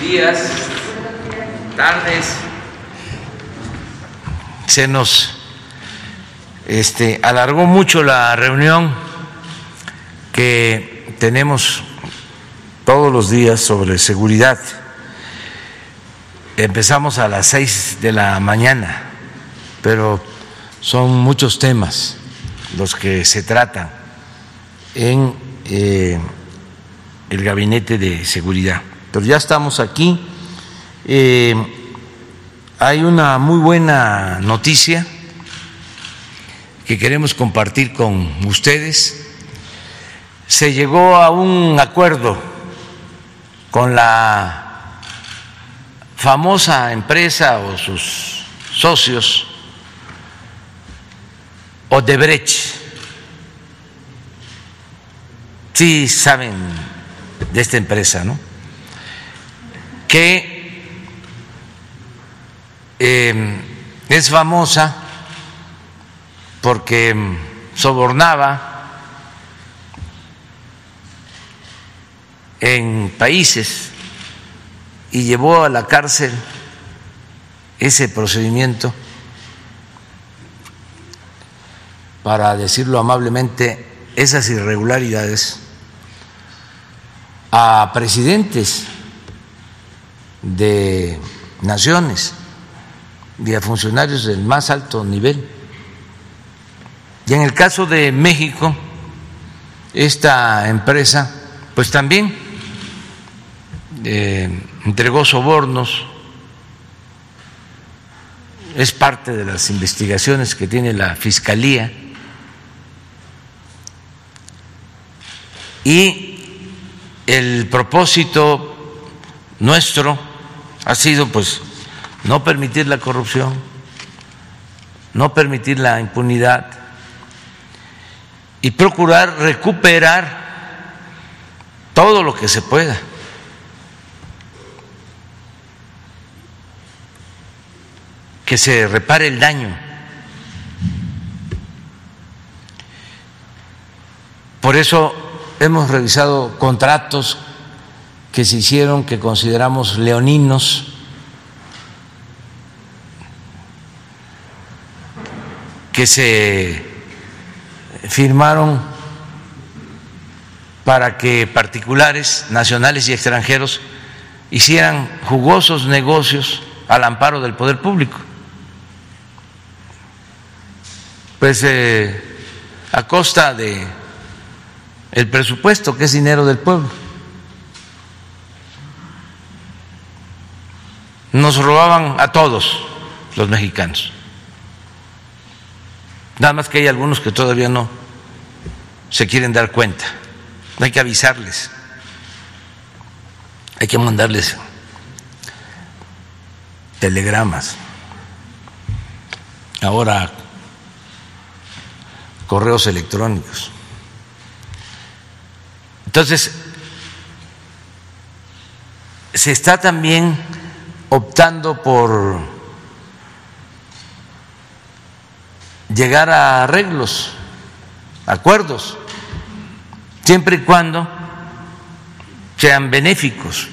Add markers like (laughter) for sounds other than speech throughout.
días, tardes. Se nos este, alargó mucho la reunión que tenemos todos los días sobre seguridad. Empezamos a las seis de la mañana, pero son muchos temas los que se tratan en eh, el gabinete de seguridad. Pero ya estamos aquí. Eh, hay una muy buena noticia que queremos compartir con ustedes. Se llegó a un acuerdo con la famosa empresa o sus socios Odebrecht. Sí saben de esta empresa, ¿no? Que eh, es famosa porque sobornaba en países y llevó a la cárcel ese procedimiento, para decirlo amablemente, esas irregularidades a presidentes de naciones y a funcionarios del más alto nivel. Y en el caso de México, esta empresa, pues también eh, entregó sobornos, es parte de las investigaciones que tiene la Fiscalía y el propósito nuestro ha sido pues no permitir la corrupción, no permitir la impunidad y procurar recuperar todo lo que se pueda. que se repare el daño. Por eso hemos revisado contratos que se hicieron que consideramos leoninos. que se firmaron para que particulares, nacionales y extranjeros hicieran jugosos negocios al amparo del poder público. Pues eh, a costa de el presupuesto que es dinero del pueblo. Nos robaban a todos los mexicanos. Nada más que hay algunos que todavía no se quieren dar cuenta. Hay que avisarles. Hay que mandarles telegramas. Ahora correos electrónicos. Entonces, se está también optando por llegar a arreglos, acuerdos, siempre y cuando sean benéficos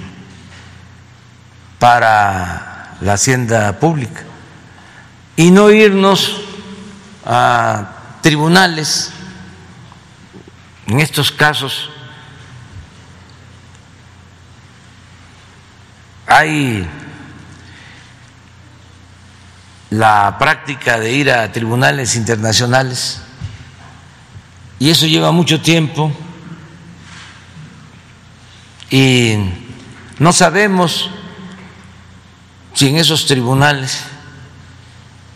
para la hacienda pública. Y no irnos a tribunales en estos casos hay la práctica de ir a tribunales internacionales. Y eso lleva mucho tiempo. Y no sabemos si en esos tribunales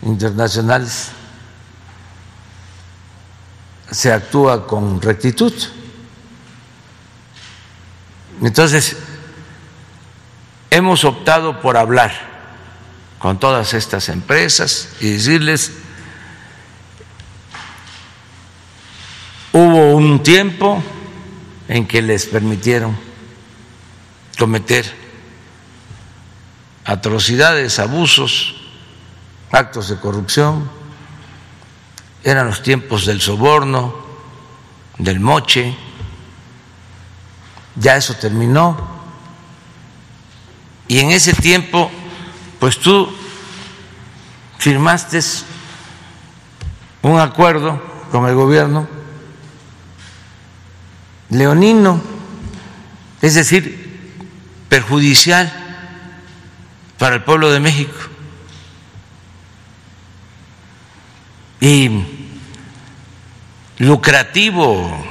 internacionales se actúa con rectitud. Entonces, hemos optado por hablar con todas estas empresas y decirles, hubo un tiempo en que les permitieron cometer atrocidades, abusos, actos de corrupción, eran los tiempos del soborno, del moche, ya eso terminó. Y en ese tiempo, pues tú firmaste un acuerdo con el gobierno leonino, es decir, perjudicial para el pueblo de México. Y lucrativo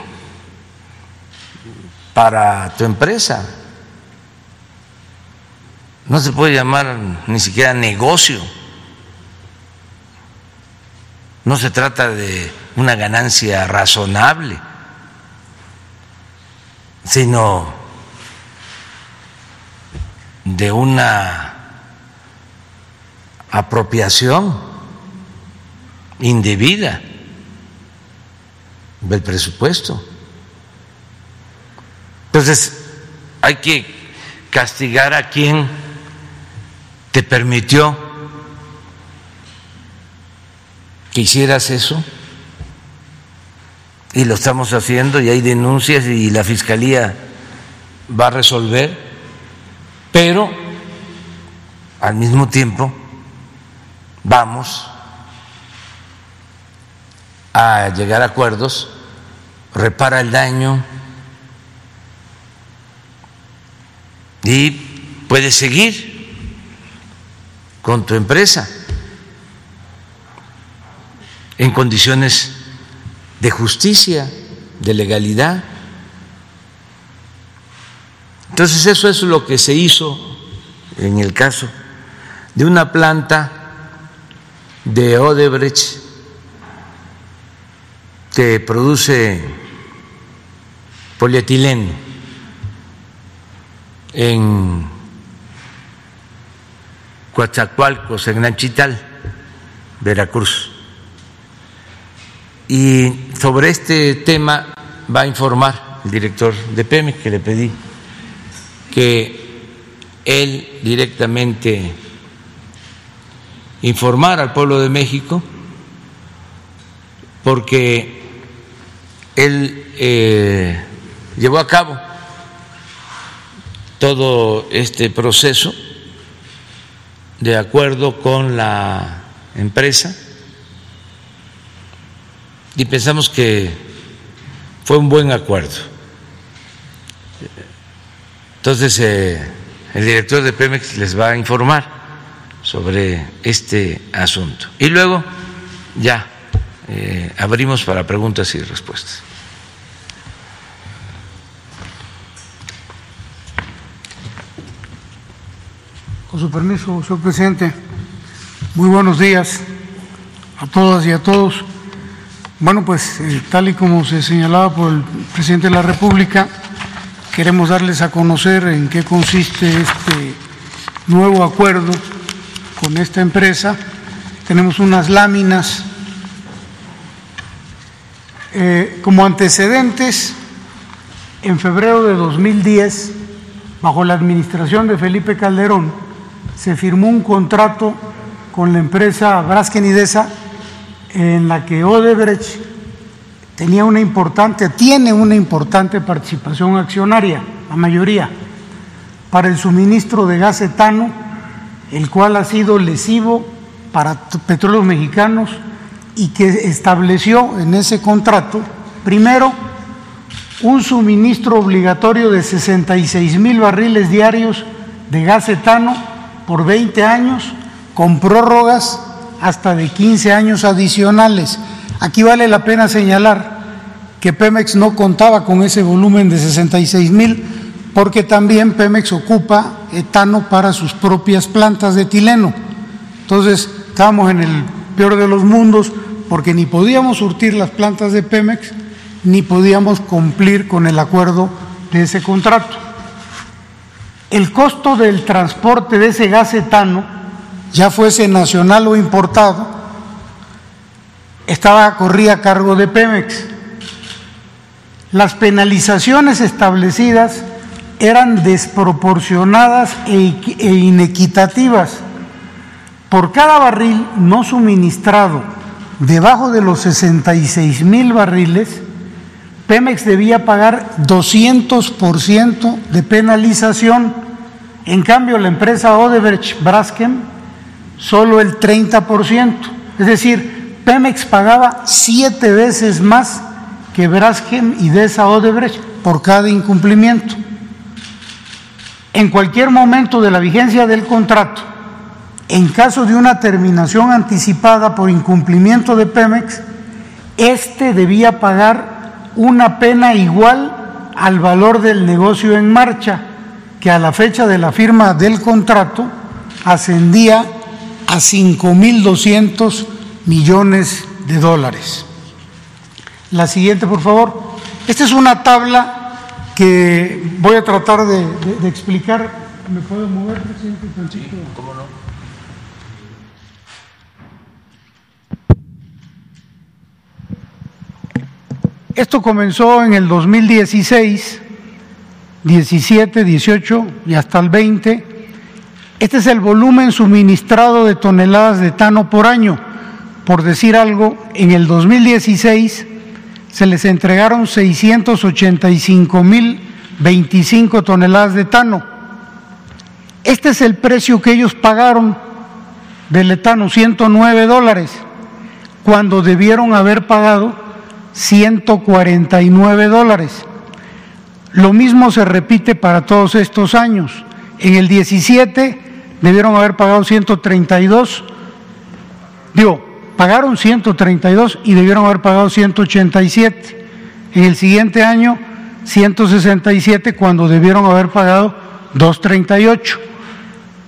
para tu empresa. No se puede llamar ni siquiera negocio. No se trata de una ganancia razonable, sino de una apropiación indebida del presupuesto. Entonces, hay que castigar a quien te permitió que hicieras eso. Y lo estamos haciendo y hay denuncias y la fiscalía va a resolver, pero al mismo tiempo vamos a llegar a acuerdos, repara el daño y puedes seguir con tu empresa en condiciones de justicia, de legalidad. Entonces eso es lo que se hizo en el caso de una planta de Odebrecht que produce polietileno en Coatzacoalcos, en Nanchital, Veracruz. Y sobre este tema va a informar el director de Pemex, que le pedí que él directamente informara al pueblo de México, porque él eh, llevó a cabo todo este proceso de acuerdo con la empresa y pensamos que fue un buen acuerdo. Entonces, eh, el director de Pemex les va a informar sobre este asunto. Y luego, ya eh, abrimos para preguntas y respuestas. Con su permiso, señor presidente, muy buenos días a todas y a todos. Bueno, pues eh, tal y como se señalaba por el presidente de la República, queremos darles a conocer en qué consiste este nuevo acuerdo con esta empresa. Tenemos unas láminas eh, como antecedentes, en febrero de 2010, bajo la administración de Felipe Calderón, se firmó un contrato con la empresa Braskenidesa en la que Odebrecht tenía una importante, tiene una importante participación accionaria, la mayoría, para el suministro de gas etano, el cual ha sido lesivo para petróleos mexicanos y que estableció en ese contrato, primero, un suministro obligatorio de 66 mil barriles diarios de gas etano por 20 años, con prórrogas hasta de 15 años adicionales. Aquí vale la pena señalar que Pemex no contaba con ese volumen de 66 mil, porque también Pemex ocupa etano para sus propias plantas de etileno. Entonces, estábamos en el peor de los mundos porque ni podíamos surtir las plantas de Pemex ni podíamos cumplir con el acuerdo de ese contrato. El costo del transporte de ese gas etano, ya fuese nacional o importado, estaba corría a cargo de Pemex. Las penalizaciones establecidas eran desproporcionadas e, e inequitativas. Por cada barril no suministrado debajo de los 66 mil barriles, Pemex debía pagar 200% de penalización En cambio, la empresa Odebrecht Braskem solo el 30%. Es decir, Pemex pagaba siete veces más que Braskem y Desa Odebrecht por cada incumplimiento. En cualquier momento de la vigencia del contrato, en caso de una terminación anticipada por incumplimiento de Pemex, éste debía pagar una pena igual al valor del negocio en marcha, que a la fecha de la firma del contrato ascendía a 5.200 millones de dólares. La siguiente, por favor. Esta es una tabla que voy a tratar de, explicar. ¿Me puedo mover, presidente? Sí, ¿Cómo no? Esto comenzó en el 2016, 17, 18 y hasta el 20. Este es el volumen suministrado de toneladas de etano por año. Por decir algo, en el 2016 se les entregaron 685 mil 25 toneladas de etano. Este es el precio que ellos pagaron del etano, 109 dólares, cuando debieron haber pagado 149 dólares. Lo mismo se repite para todos estos años. En el 17 debieron haber pagado 132, digo, pagaron 132 y debieron haber pagado 187. En el siguiente año, 167 cuando debieron haber pagado 238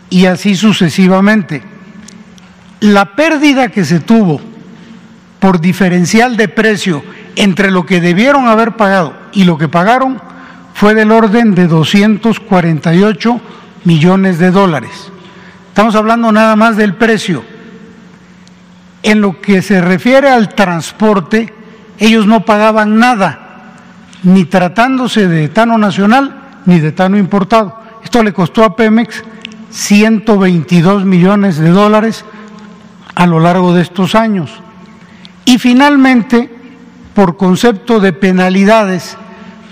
y así sucesivamente. La pérdida que se tuvo por diferencial de precio entre lo que debieron haber pagado y lo que pagaron fue del orden de 248 millones de dólares. Estamos hablando nada más del precio. En lo que se refiere al transporte, ellos no pagaban nada, ni tratándose de etano nacional ni de etano importado. Esto le costó a Pemex 122 millones de dólares a lo largo de estos años. Y finalmente, por concepto de penalidades,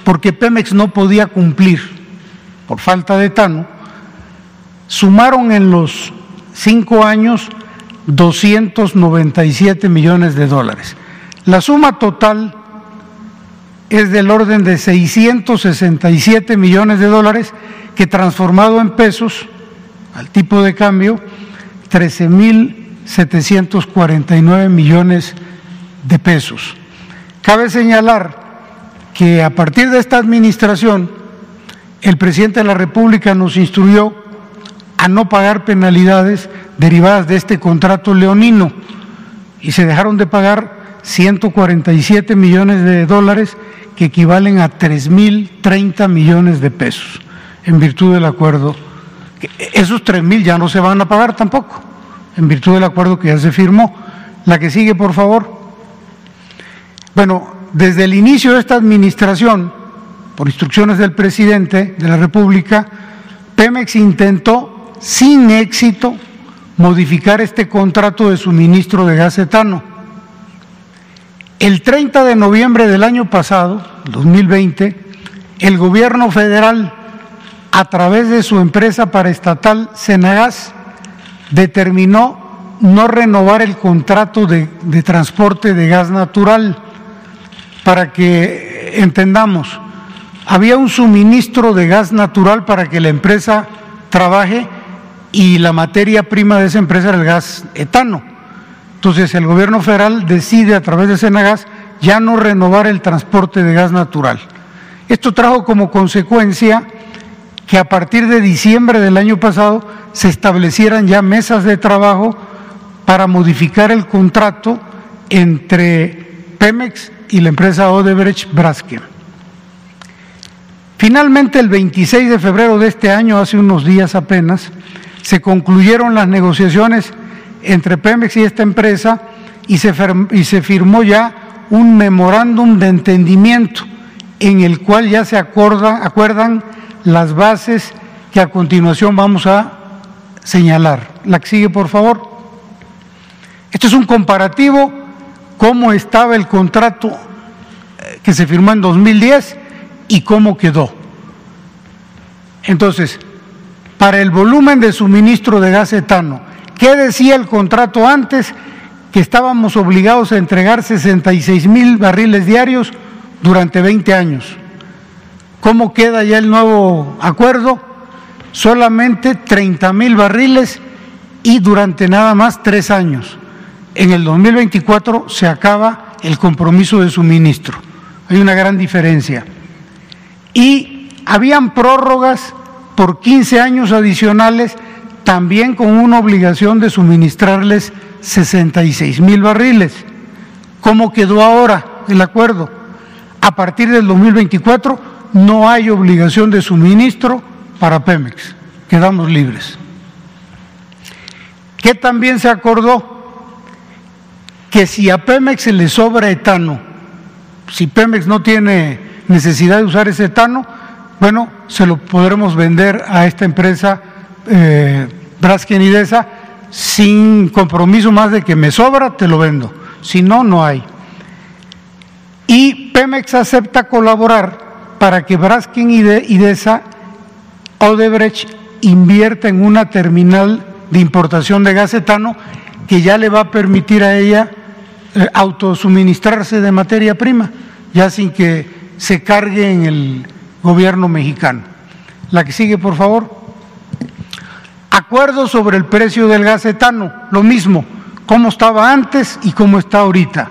porque Pemex no podía cumplir por falta de etano, sumaron en los cinco años 297 millones de dólares. La suma total es del orden de 667 millones de dólares que transformado en pesos, al tipo de cambio, 13.749 millones de pesos. Cabe señalar que a partir de esta administración, el presidente de la República nos instruyó a no pagar penalidades derivadas de este contrato leonino y se dejaron de pagar 147 millones de dólares que equivalen a 3.030 millones de pesos en virtud del acuerdo. Esos 3.000 ya no se van a pagar tampoco, en virtud del acuerdo que ya se firmó. La que sigue, por favor. Bueno, desde el inicio de esta administración, por instrucciones del presidente de la República, Pemex intentó sin éxito modificar este contrato de suministro de gas etano. El 30 de noviembre del año pasado, 2020, el gobierno federal, a través de su empresa paraestatal Senagas, determinó no renovar el contrato de, de transporte de gas natural para que entendamos, había un suministro de gas natural para que la empresa trabaje y la materia prima de esa empresa era el gas etano. Entonces el gobierno federal decide a través de Senagas ya no renovar el transporte de gas natural. Esto trajo como consecuencia que a partir de diciembre del año pasado se establecieran ya mesas de trabajo para modificar el contrato entre Pemex y la empresa Odebrecht Braskem. Finalmente, el 26 de febrero de este año, hace unos días apenas, se concluyeron las negociaciones entre Pemex y esta empresa y se, y se firmó ya un memorándum de entendimiento en el cual ya se acuerdan las bases que a continuación vamos a señalar. La que sigue, por favor. Esto es un comparativo cómo estaba el contrato eh, que se firmó en 2010 y cómo quedó. Entonces, para el volumen de suministro de gas etano. ¿Qué decía el contrato antes? Que estábamos obligados a entregar 66 mil barriles diarios durante 20 años. ¿Cómo queda ya el nuevo acuerdo? Solamente 30 mil barriles y durante nada más tres años. En el 2024 se acaba el compromiso de suministro. Hay una gran diferencia. Y habían prórrogas por 15 años adicionales, también con una obligación de suministrarles 66 mil barriles. ¿Cómo quedó ahora el acuerdo? A partir del 2024 no hay obligación de suministro para Pemex. Quedamos libres. ¿Qué también se acordó? Que si a Pemex se le sobra etano, si Pemex no tiene necesidad de usar ese etano, bueno, se lo podremos vender a esta empresa eh, Braskenidesa sin compromiso más de que me sobra, te lo vendo. Si no, no hay. Y Pemex acepta colaborar para que Braskem Idesa Odebrecht invierta en una terminal de importación de gas etano que ya le va a permitir a ella autosuministrarse de materia prima, ya sin que se cargue en el gobierno mexicano. La que sigue, por favor. Acuerdo sobre el precio del gas etano, lo mismo, cómo estaba antes y cómo está ahorita.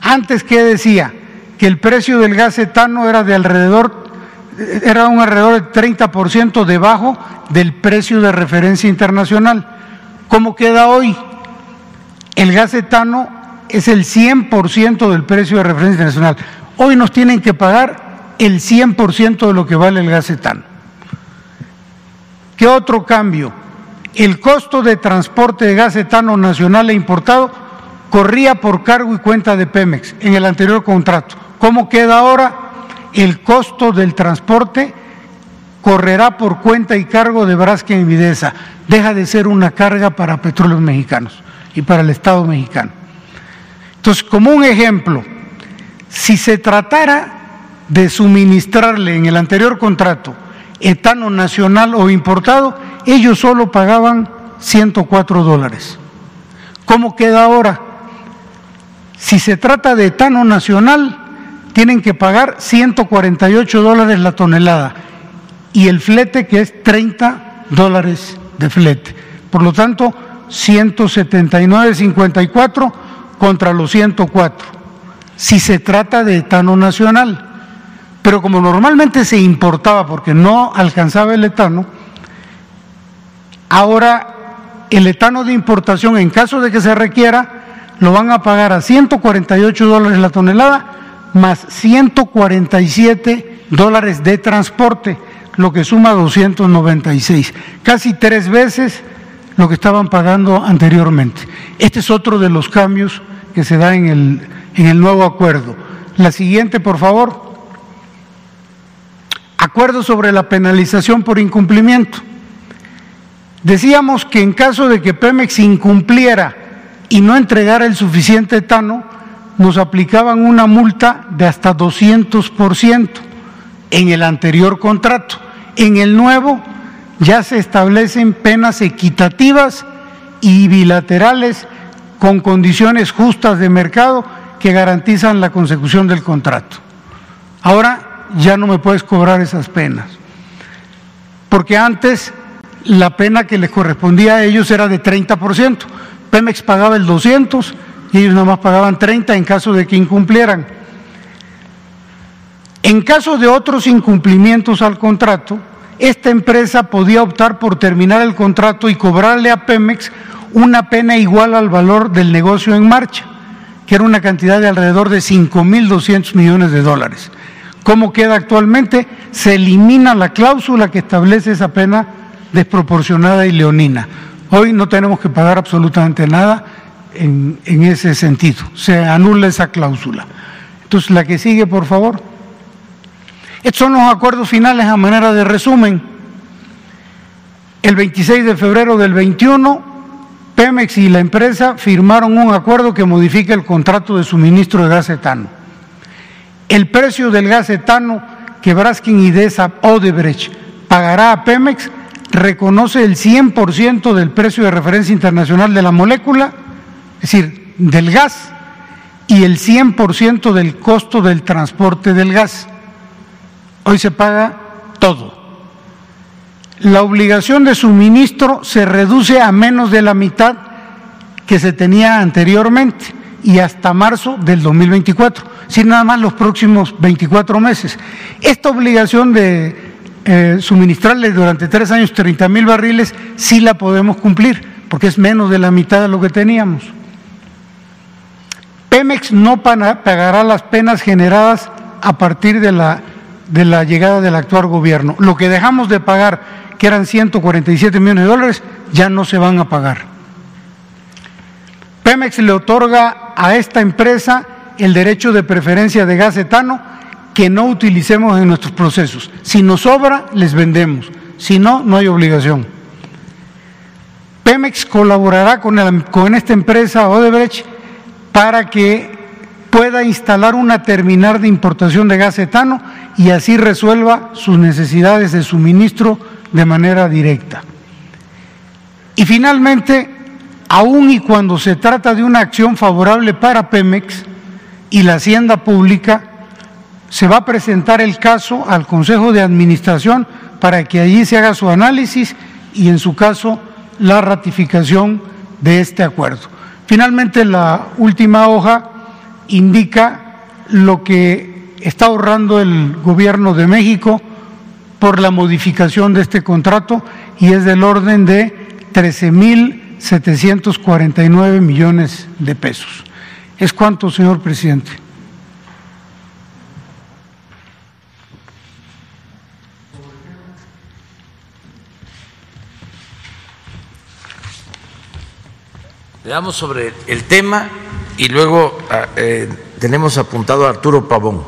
Antes, ¿qué decía? Que el precio del gas etano era de alrededor, era un alrededor del 30% debajo del precio de referencia internacional. ¿Cómo queda hoy? El gas etano es el 100% del precio de referencia internacional. Hoy nos tienen que pagar el 100% de lo que vale el gas etano. ¿Qué otro cambio? El costo de transporte de gas etano nacional e importado corría por cargo y cuenta de Pemex en el anterior contrato. ¿Cómo queda ahora? El costo del transporte correrá por cuenta y cargo de Braskem y Videsa. Deja de ser una carga para petróleos mexicanos y para el Estado mexicano. Entonces, como un ejemplo, si se tratara de suministrarle en el anterior contrato etano nacional o importado, ellos solo pagaban 104 dólares. ¿Cómo queda ahora? Si se trata de etano nacional, tienen que pagar 148 dólares la tonelada y el flete que es 30 dólares de flete. Por lo tanto, 179.54 contra los 104, si se trata de etano nacional. Pero como normalmente se importaba porque no alcanzaba el etano, ahora el etano de importación, en caso de que se requiera, lo van a pagar a 148 dólares la tonelada más 147 dólares de transporte, lo que suma 296, casi tres veces lo que estaban pagando anteriormente. Este es otro de los cambios que se da en el, en el nuevo acuerdo. La siguiente, por favor. Acuerdo sobre la penalización por incumplimiento. Decíamos que en caso de que Pemex incumpliera y no entregara el suficiente etano, nos aplicaban una multa de hasta 200% en el anterior contrato. En el nuevo ya se establecen penas equitativas y bilaterales con condiciones justas de mercado que garantizan la consecución del contrato. Ahora ya no me puedes cobrar esas penas, porque antes la pena que les correspondía a ellos era de 30%. Pemex pagaba el 200 y ellos nada más pagaban 30 en caso de que incumplieran. En caso de otros incumplimientos al contrato, esta empresa podía optar por terminar el contrato y cobrarle a Pemex una pena igual al valor del negocio en marcha, que era una cantidad de alrededor de 5.200 millones de dólares. ¿Cómo queda actualmente? Se elimina la cláusula que establece esa pena desproporcionada y leonina. Hoy no tenemos que pagar absolutamente nada en, en ese sentido, se anula esa cláusula. Entonces, la que sigue, por favor. Estos son los acuerdos finales a manera de resumen. El 26 de febrero del 21, Pemex y la empresa firmaron un acuerdo que modifica el contrato de suministro de gas etano. El precio del gas etano que Braskin y Desa Odebrecht pagará a Pemex reconoce el 100% del precio de referencia internacional de la molécula, es decir, del gas, y el 100% del costo del transporte del gas. Hoy se paga todo. La obligación de suministro se reduce a menos de la mitad que se tenía anteriormente y hasta marzo del 2024, sin nada más los próximos 24 meses. Esta obligación de eh, suministrarle durante tres años 30 mil barriles sí la podemos cumplir, porque es menos de la mitad de lo que teníamos. Pemex no pagará las penas generadas a partir de la, de la llegada del actual gobierno. Lo que dejamos de pagar, que eran 147 millones de dólares, ya no se van a pagar. Pemex le otorga a esta empresa el derecho de preferencia de gas etano que no utilicemos en nuestros procesos. Si nos sobra, les vendemos. Si no, no hay obligación. Pemex colaborará con, con esta empresa Odebrecht para que pueda instalar una terminal de importación de gas etano y así resuelva sus necesidades de suministro de manera directa. Y finalmente, aun y cuando se trata de una acción favorable para Pemex y la Hacienda Pública, se va a presentar el caso al Consejo de Administración para que allí se haga su análisis y, en su caso, la ratificación de este acuerdo. Finalmente, la última hoja indica lo que está ahorrando el Gobierno de México por la modificación de este contrato y es del orden de 13 mil 749 millones de pesos. ¿Es cuánto, señor presidente? Veamos sobre el tema y luego ah, eh, tenemos apuntado a Arturo Pavón.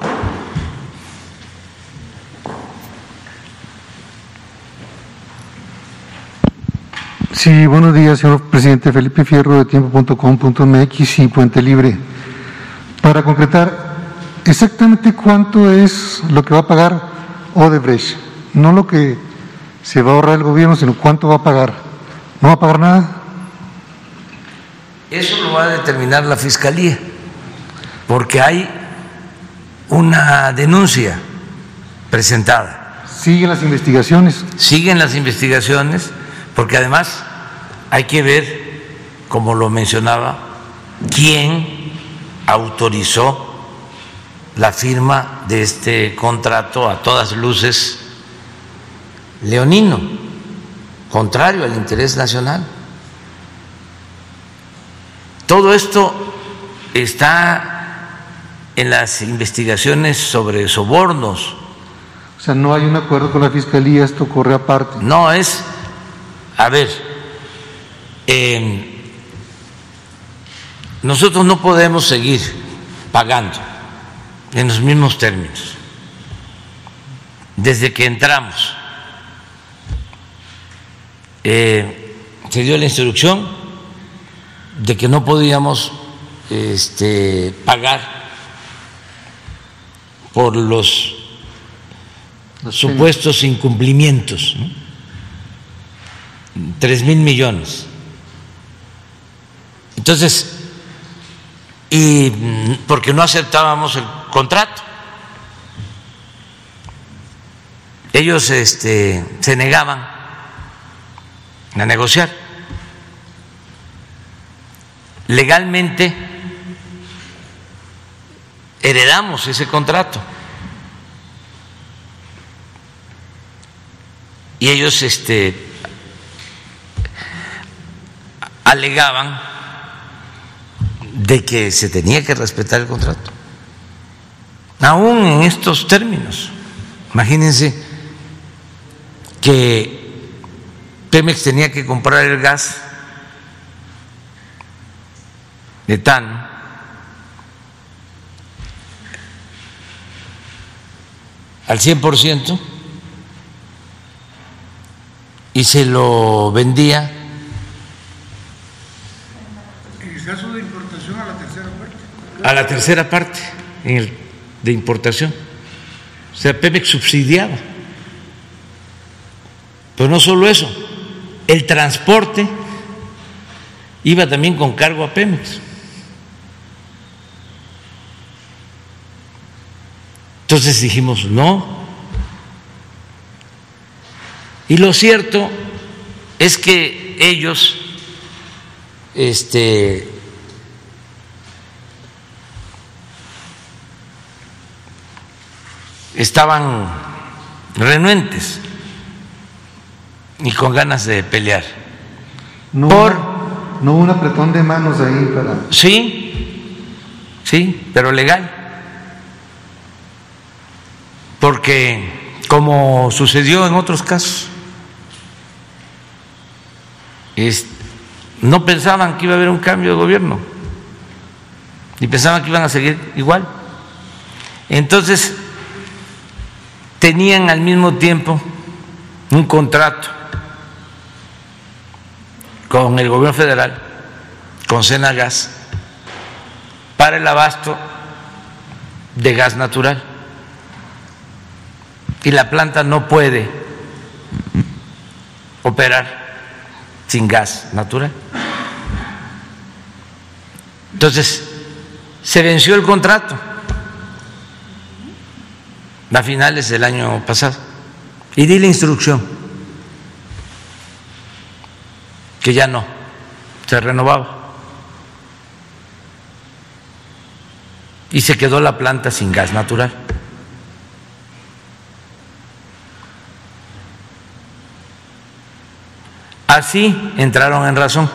Sí, buenos días, señor presidente. Felipe Fierro de tiempo.com.mx y Puente Libre. Para concretar, exactamente cuánto es lo que va a pagar Odebrecht, no lo que se va a ahorrar el gobierno, sino cuánto va a pagar. ¿No va a pagar nada? Eso lo va a determinar la Fiscalía, porque hay una denuncia presentada. ¿Siguen las investigaciones? Siguen las investigaciones, porque además hay que ver, como lo mencionaba, quién autorizó la firma de este contrato a todas luces leonino, contrario al interés nacional. Todo esto está en las investigaciones sobre sobornos. O sea, no hay un acuerdo con la Fiscalía, esto corre aparte. No, es, a ver, nosotros no podemos seguir pagando en los mismos términos. Desde que entramos, eh, se dio la instrucción de que no podíamos este, pagar por los, supuestos incumplimientos, tres mil millones. Entonces, y porque no aceptábamos el contrato. Ellos este, se negaban a negociar. Legalmente heredamos ese contrato. Y ellos este, alegaban de que se tenía que respetar el contrato. Aún en estos términos, imagínense que Pemex tenía que comprar el gas etano al 100% y se lo vendía. A la tercera parte en el, de importación. O sea, Pemex subsidiaba. Pero no solo eso, el transporte iba también con cargo a Pemex. Entonces dijimos, no. Y lo cierto es que ellos este, estaban renuentes y con ganas de pelear. No, Por- no un apretón de manos ahí para... Sí, sí, pero legal. Porque como sucedió en otros casos, no pensaban que iba a haber un cambio de gobierno y pensaban que iban a seguir igual. Entonces, tenían al mismo tiempo un contrato con el gobierno federal, con Senagas, para el abasto de gas natural. Y la planta no puede operar sin gas natural. Entonces, se venció el contrato a finales del año pasado y di la instrucción que ya no se renovaba. Y se quedó la planta sin gas natural. Así entraron en razón.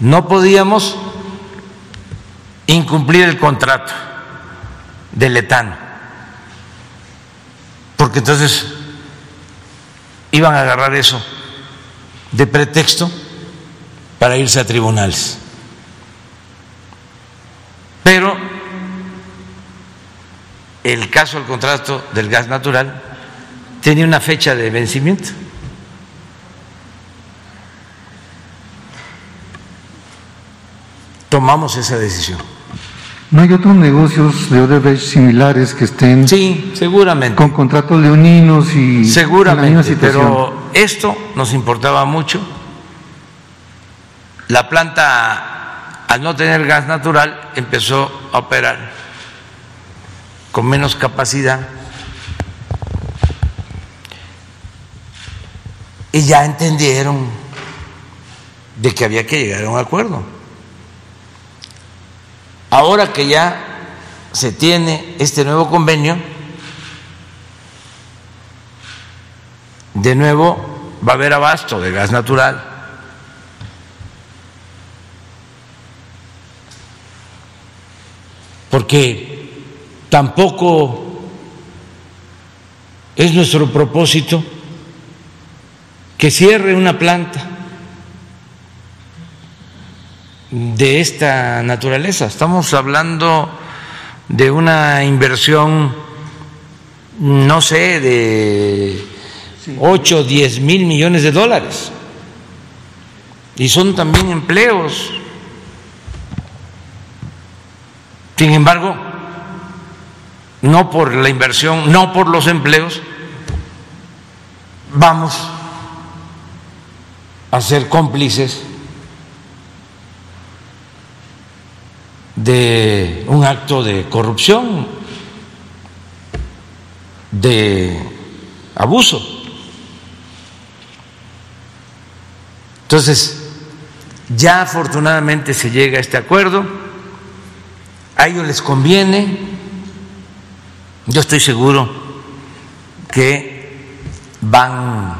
No podíamos incumplir el contrato del etano, porque entonces iban a agarrar eso de pretexto para irse a tribunales. Pero el caso del contrato del gas natural tenía una fecha de vencimiento. Tomamos esa decisión. ¿No hay otros negocios de Odebrecht similares que estén Sí, seguramente. con contratos leoninos y en la misma Seguramente, pero esto nos importaba mucho. La planta, al no tener gas natural, empezó a operar con menos capacidad. Y ya entendieron de que había que llegar a un acuerdo. Ahora que ya se tiene este nuevo convenio, de nuevo va a haber abasto de gas natural. Porque tampoco es nuestro propósito que cierre una planta de esta naturaleza. Estamos hablando de una inversión, no sé, de 8 o 10 mil millones de dólares. Y son también empleos. Sin embargo, no por la inversión, no por los empleos, vamos a ser cómplices de un acto de corrupción, de abuso. Entonces, ya afortunadamente se llega a este acuerdo, a ellos les conviene, yo estoy seguro que van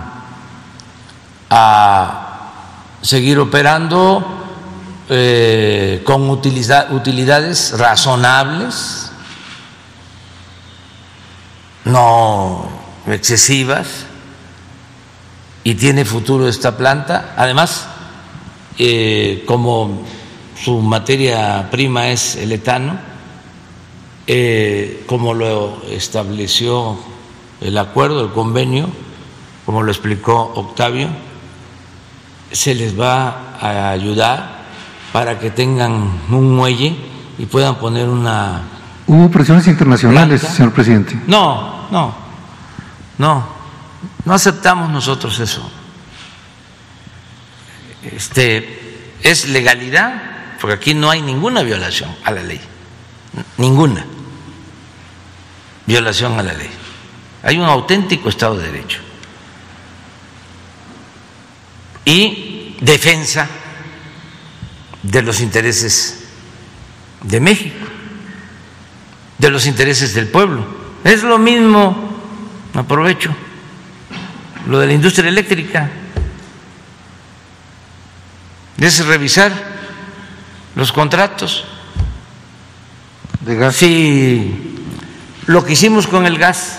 a seguir operando eh, con utilidades razonables, no excesivas, y tiene futuro esta planta. Además, eh, como su materia prima es el etano, eh, como lo estableció el acuerdo, el convenio, como lo explicó Octavio, se les va a ayudar para que tengan un muelle y puedan poner una Hubo presiones internacionales, señor presidente. No, no, no, no aceptamos nosotros eso. Este es legalidad, porque aquí no hay ninguna violación a la ley, ninguna violación a la ley. Hay un auténtico Estado de Derecho y defensa de los intereses de México de los intereses del pueblo. Es lo mismo, aprovecho, lo de la industria eléctrica, es revisar los contratos. De gas. Lo que hicimos con el gas,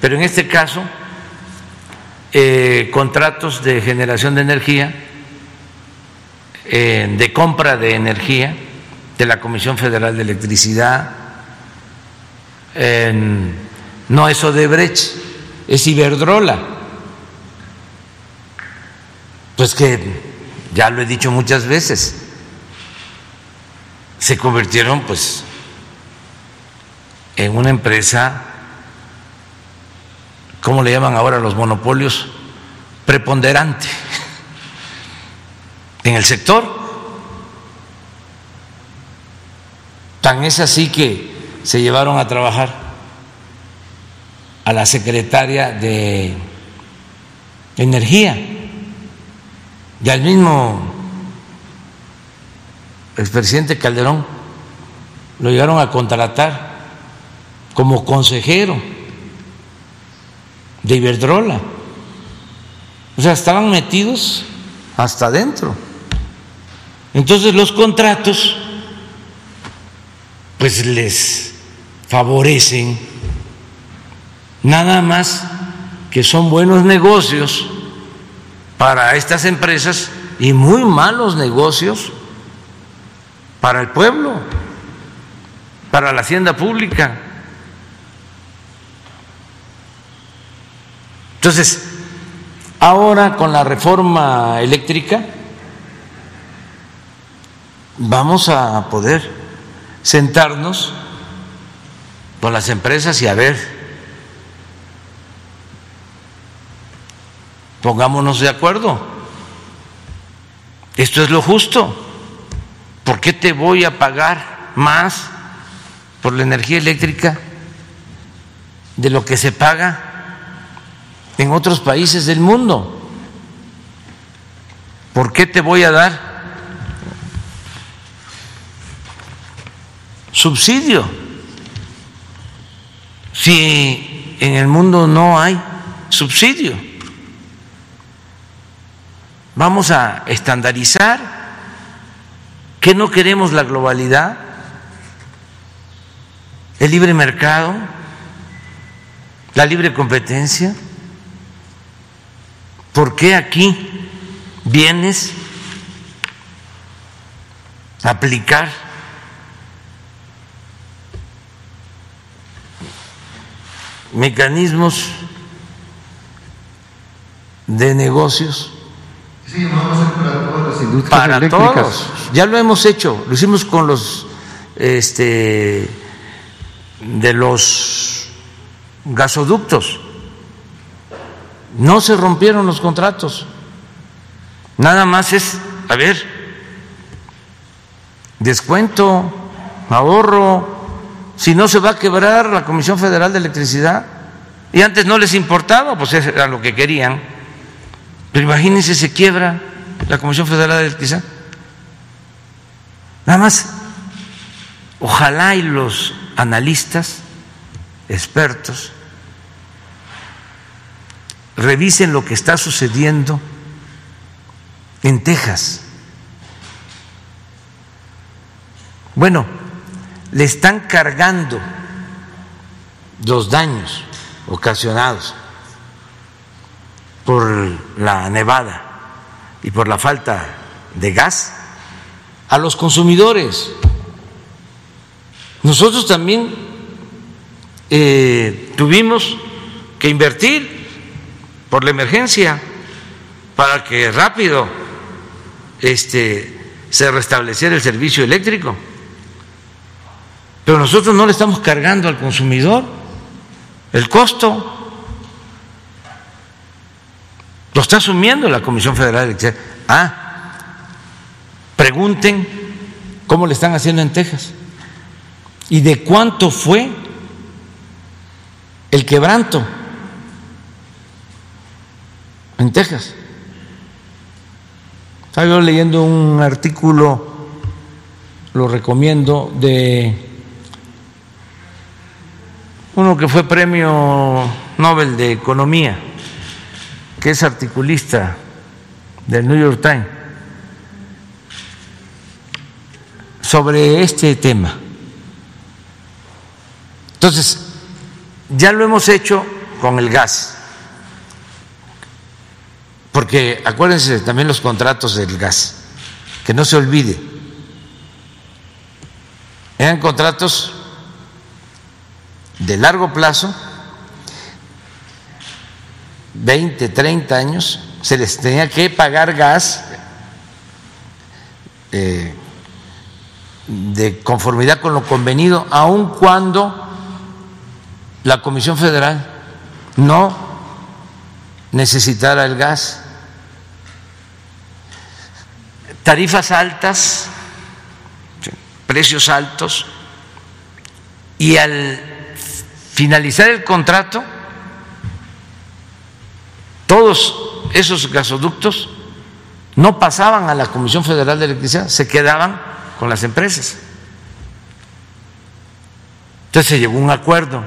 pero en este caso, eh, contratos de generación de energía, eh, de compra de energía de la Comisión Federal de Electricidad, en- no es Odebrecht, es Iberdrola. Pues que ya lo he dicho muchas veces, se convirtieron pues en una empresa, ¿cómo le llaman ahora los monopolios? Preponderante (laughs) en el sector. Tan es así que se llevaron a trabajar a la secretaria de Energía y al mismo expresidente Calderón lo llegaron a contratar como consejero de Iberdrola. O sea, estaban metidos hasta adentro. Entonces los contratos pues les favorecen nada más que son buenos negocios para estas empresas y muy malos negocios para el pueblo, para la hacienda pública. Entonces, ahora con la reforma eléctrica vamos a poder sentarnos con las empresas y a ver, pongámonos de acuerdo. Esto es lo justo. ¿Por qué te voy a pagar más por la energía eléctrica de lo que se paga en otros países del mundo? ¿Por qué te voy a dar subsidio si en el mundo no hay subsidio? Vamos a estandarizar que no queremos la globalidad, el libre mercado, la libre competencia. ¿Por qué aquí vienes a aplicar mecanismos de negocios Sí, vamos a hacer para todas las industrias para eléctricas. todos. Ya lo hemos hecho, lo hicimos con los este de los gasoductos. No se rompieron los contratos. Nada más es, a ver, descuento, ahorro, si no se va a quebrar la Comisión Federal de Electricidad. Y antes no les importaba, pues era lo que querían. Pero imagínense, se quiebra la Comisión Federal de Electricidad. Nada más, ojalá y los analistas, expertos, revisen lo que está sucediendo en Texas. Bueno, le están cargando los daños ocasionados por la nevada y por la falta de gas a los consumidores. Nosotros también eh, tuvimos que invertir por la emergencia para que rápido este, se restableciera el servicio eléctrico. Pero nosotros no le estamos cargando al consumidor el costo. Lo está asumiendo la Comisión Federal de Electricidad. Ah, pregunten cómo le están haciendo en Texas y de cuánto fue el quebranto en Texas. Estaba yo leyendo un artículo, lo recomiendo, de uno que fue premio Nobel de Economía, que es articulista del New York Times, sobre este tema. Entonces, ya lo hemos hecho con el gas, porque acuérdense también los contratos del gas, que no se olvide, eran contratos de largo plazo, 20, 30 años, se les tenía que pagar gas eh, de conformidad con lo convenido, aun cuando la Comisión Federal no necesitara el gas. Tarifas altas, precios altos, y al finalizar el contrato, todos esos gasoductos no pasaban a la Comisión Federal de Electricidad, se quedaban con las empresas. Entonces se llegó a un acuerdo.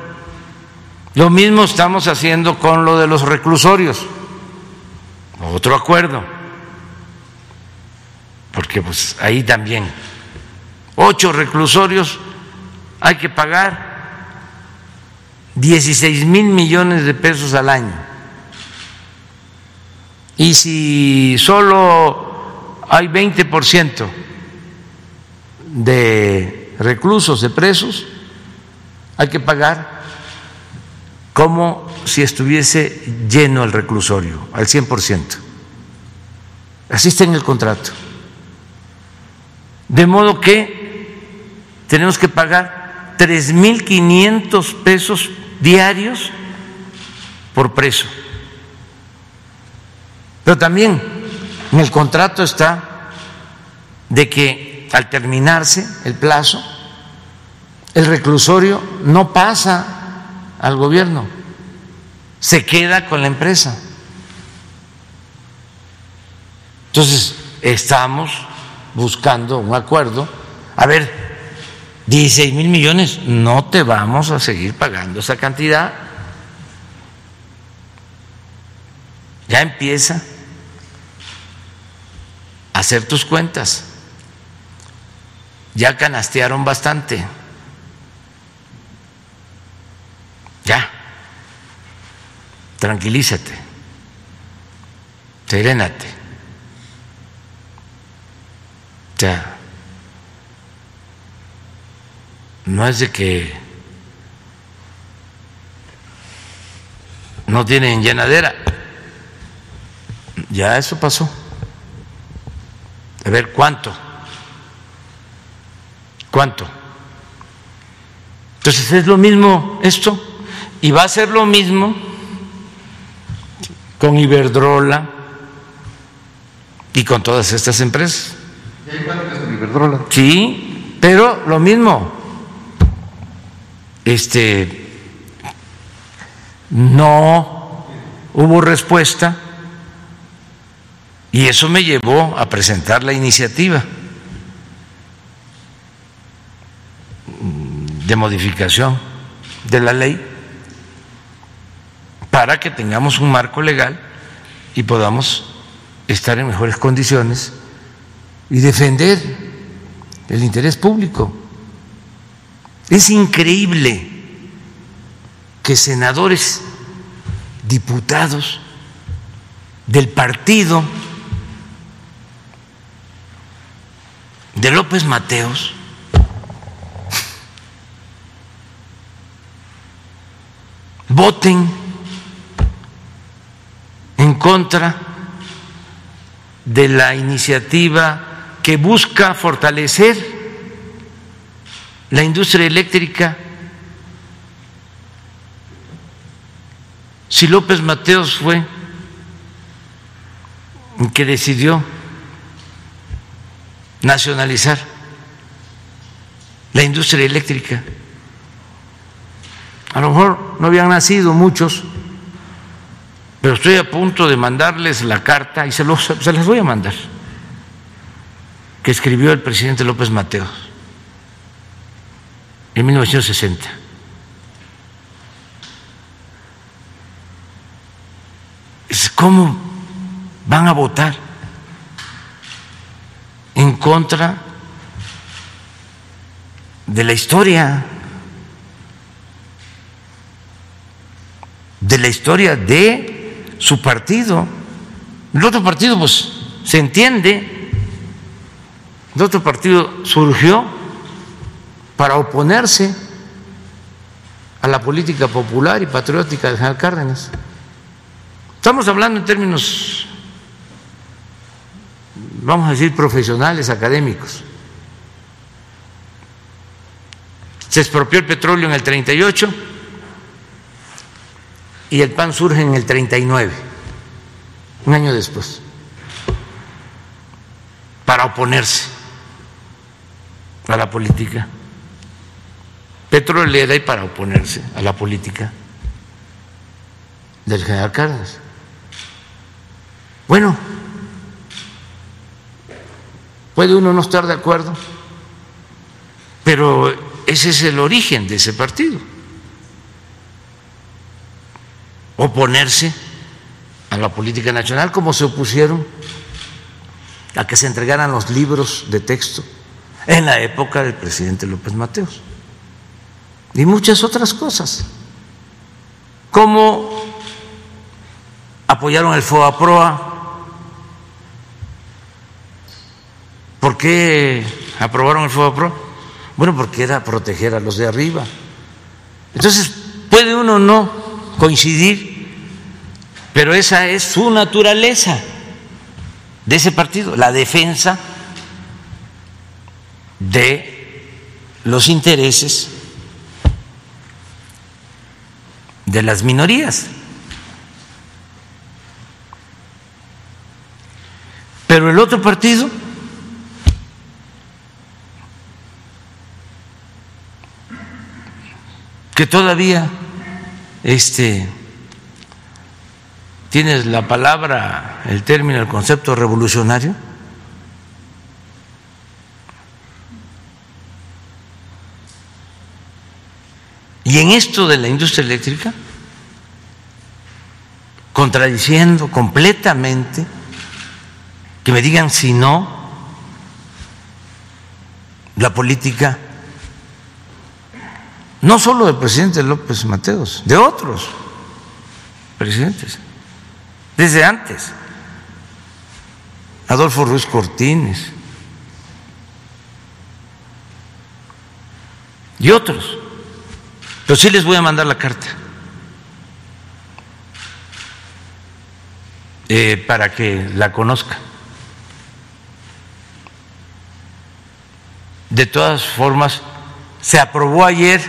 Lo mismo estamos haciendo con lo de los reclusorios, otro acuerdo, porque pues ahí también ocho reclusorios hay que pagar 16 mil millones de pesos al año. Y si solo hay 20% de reclusos, de presos, hay que pagar como si estuviese lleno el reclusorio, al 100%. Así está en el contrato. De modo que tenemos que pagar 3.500 pesos diarios por preso. Pero también en el contrato está de que al terminarse el plazo, el reclusorio no pasa al gobierno, se queda con la empresa. Entonces, estamos buscando un acuerdo. A ver, 16 mil millones, no te vamos a seguir pagando esa cantidad. Ya empieza a hacer tus cuentas. Ya canastearon bastante. Ya, tranquilízate, serénate. Ya, no es de que no tienen llenadera. Ya eso pasó. A ver, ¿cuánto? ¿Cuánto? Entonces es lo mismo esto. Y va a ser lo mismo con Iberdrola y con todas estas empresas. Sí, pero lo mismo. Este no hubo respuesta y eso me llevó a presentar la iniciativa de modificación de la ley para que tengamos un marco legal y podamos estar en mejores condiciones y defender el interés público. Es increíble que senadores, diputados del partido de López Mateos voten en contra de la iniciativa que busca fortalecer la industria eléctrica. Si López Mateos fue el que decidió nacionalizar la industria eléctrica, a lo mejor no habían nacido muchos, pero estoy a punto de mandarles la carta y se, los, se las voy a mandar, que escribió el presidente López Mateos en 1960. ¿Cómo van a votar en contra de la historia? de la historia de su partido. El otro partido, pues, se entiende, el otro partido surgió para oponerse a la política popular y patriótica de General Cárdenas. Estamos hablando en términos, vamos a decir, profesionales, académicos. Se expropió el petróleo en el 38 y el PAN surge en el 39, un año después, para oponerse a la política petrolera y para oponerse a la política del general Cárdenas. Bueno, puede uno no estar de acuerdo, pero ese es el origen de ese partido. oponerse a la política nacional, como se opusieron a que se entregaran los libros de texto en la época del presidente López Mateos. Y muchas otras cosas, como apoyaron el FOAPROA. ¿Por qué aprobaron el FOAPROA? Bueno, porque era proteger a los de arriba. Entonces, puede uno no coincidir, pero esa es su naturaleza de ese partido, la defensa de los intereses de las minorías. Pero el otro partido que todavía este, tienes la palabra, el término, el concepto revolucionario. Y en esto de la industria eléctrica, contradiciendo completamente, que me digan si no, la política no solo del presidente López Mateos, de otros presidentes, desde antes. Adolfo Ruiz Cortines y otros. Pero sí les voy a mandar la carta eh, para que la conozcan. De todas formas, se aprobó ayer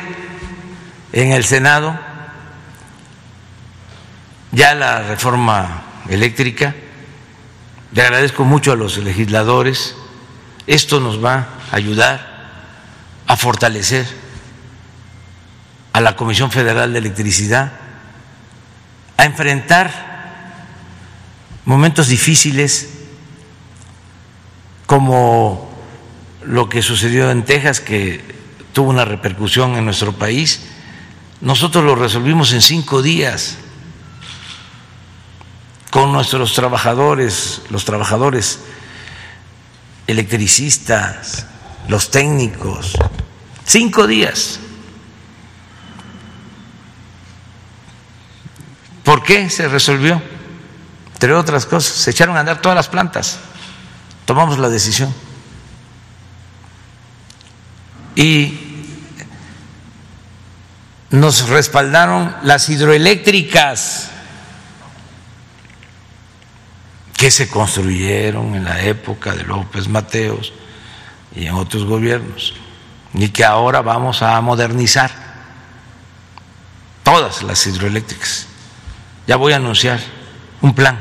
en el Senado ya la reforma eléctrica. Le agradezco mucho a los legisladores. Esto nos va a ayudar a fortalecer a la Comisión Federal de Electricidad, a enfrentar momentos difíciles como lo que sucedió en Texas, que tuvo una repercusión en nuestro país nosotros lo resolvimos en cinco días con nuestros trabajadores, los trabajadores electricistas, los técnicos, cinco días. ¿Por qué se resolvió? Entre otras cosas, se echaron a andar todas las plantas, tomamos la decisión. Y nos respaldaron las hidroeléctricas que se construyeron en la época de López Mateos y en otros gobiernos. y que ahora vamos a modernizar todas las hidroeléctricas. Ya voy a anunciar un plan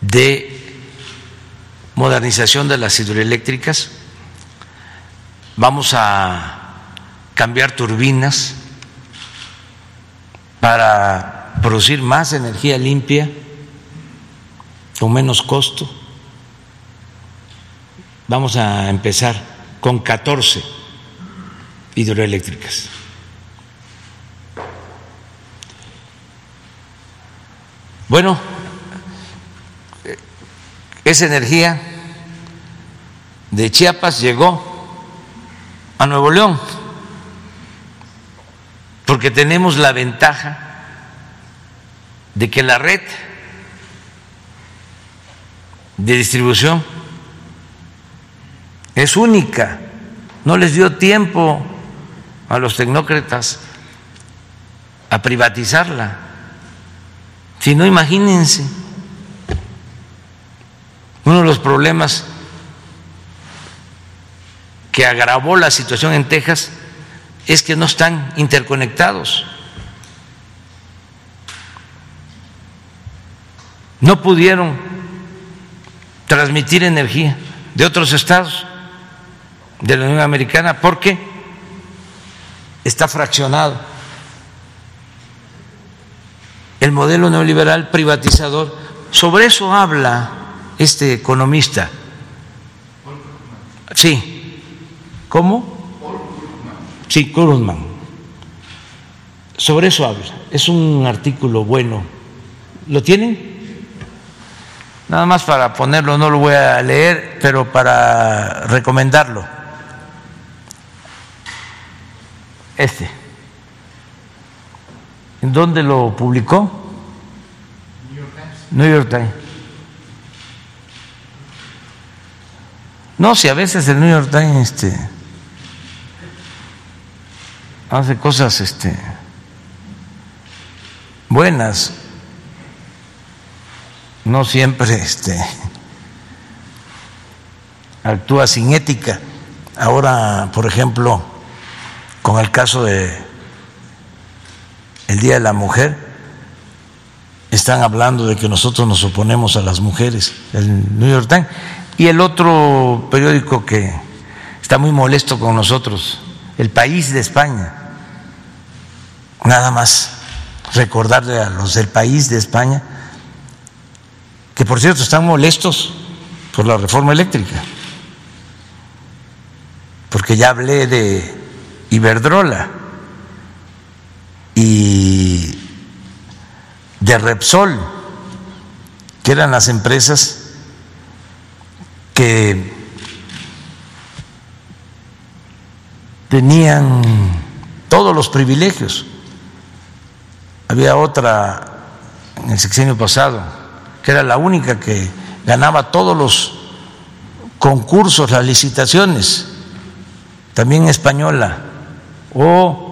de modernización de las hidroeléctricas. Vamos a cambiar turbinas para producir más energía limpia con menos costo. Vamos a empezar con 14 hidroeléctricas. Bueno, esa energía de Chiapas llegó a Nuevo León, porque tenemos la ventaja de que la red de distribución es única, no les dio tiempo a los tecnócratas a privatizarla. Si no, imagínense, uno de los problemas que agravó la situación en Texas es que no están interconectados. No pudieron transmitir energía de otros estados de la Unión Americana porque está fraccionado. El modelo neoliberal privatizador, sobre eso habla este economista. Sí. ¿Cómo? Sí, Kurman. Sobre eso habla. Es un artículo bueno. ¿Lo tienen? Nada más para ponerlo, no lo voy a leer, pero para recomendarlo. Este. ¿En dónde lo publicó? New York Times. New York Times. No, si a veces el New York Times este, hace cosas este, buenas, no siempre este, actúa sin ética. Ahora, por ejemplo, con el caso de el Día de la Mujer, están hablando de que nosotros nos oponemos a las mujeres, el New York Times, y el otro periódico que está muy molesto con nosotros, El País de España. Nada más recordarle a los del País de España que por cierto están molestos por la reforma eléctrica, porque ya hablé de Iberdrola y de Repsol, que eran las empresas que tenían todos los privilegios. Había otra en el sexenio pasado que era la única que ganaba todos los concursos, las licitaciones, también española, o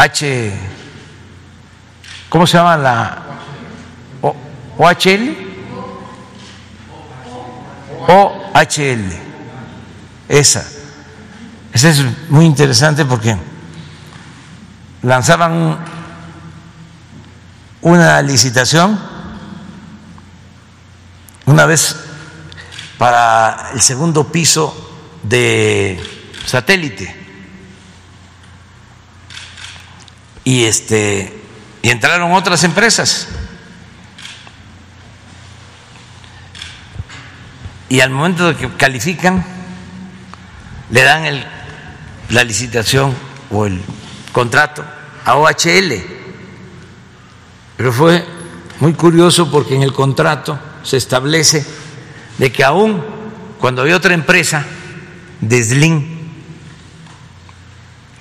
H, ¿cómo se llama la? O, OHL, OHL, esa. Esa es muy interesante porque lanzaban una licitación una vez para el segundo piso de satélite. Y este y entraron otras empresas. Y al momento de que califican le dan el, la licitación o el contrato a OHL. Pero fue muy curioso porque en el contrato se establece de que aún cuando había otra empresa de Slim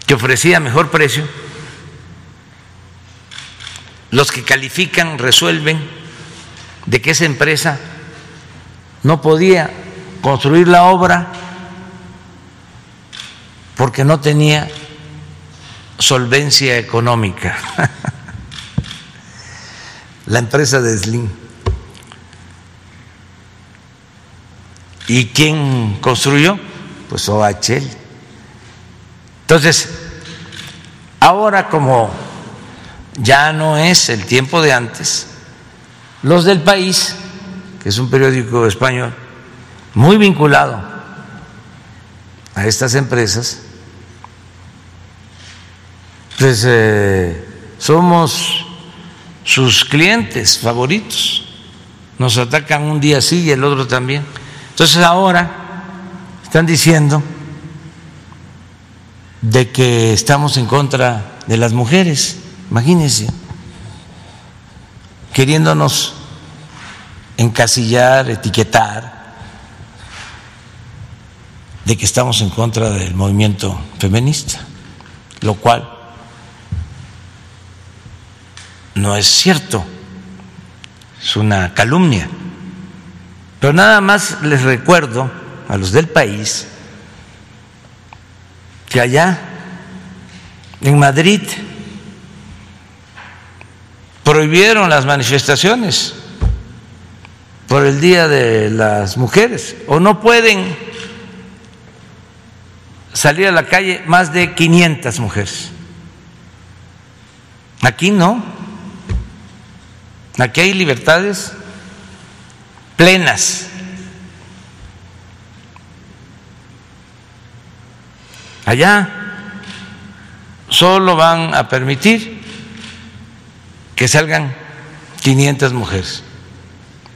que ofrecía mejor precio, los que califican resuelven de que esa empresa no podía construir la obra porque no tenía solvencia económica. (laughs) la empresa de Slim. ¿Y quién construyó? Pues OHL. Entonces, ahora como ya no es el tiempo de antes, los del país, que es un periódico español muy vinculado a estas empresas, pues eh, somos sus clientes favoritos. Nos atacan un día sí y el otro también. Entonces ahora están diciendo de que estamos en contra de las mujeres, imagínense, queriéndonos encasillar, etiquetar, de que estamos en contra del movimiento feminista, lo cual no es cierto, es una calumnia. Pero nada más les recuerdo a los del país que allá en Madrid prohibieron las manifestaciones por el Día de las Mujeres o no pueden salir a la calle más de 500 mujeres. Aquí no. Aquí hay libertades plenas. Allá solo van a permitir que salgan 500 mujeres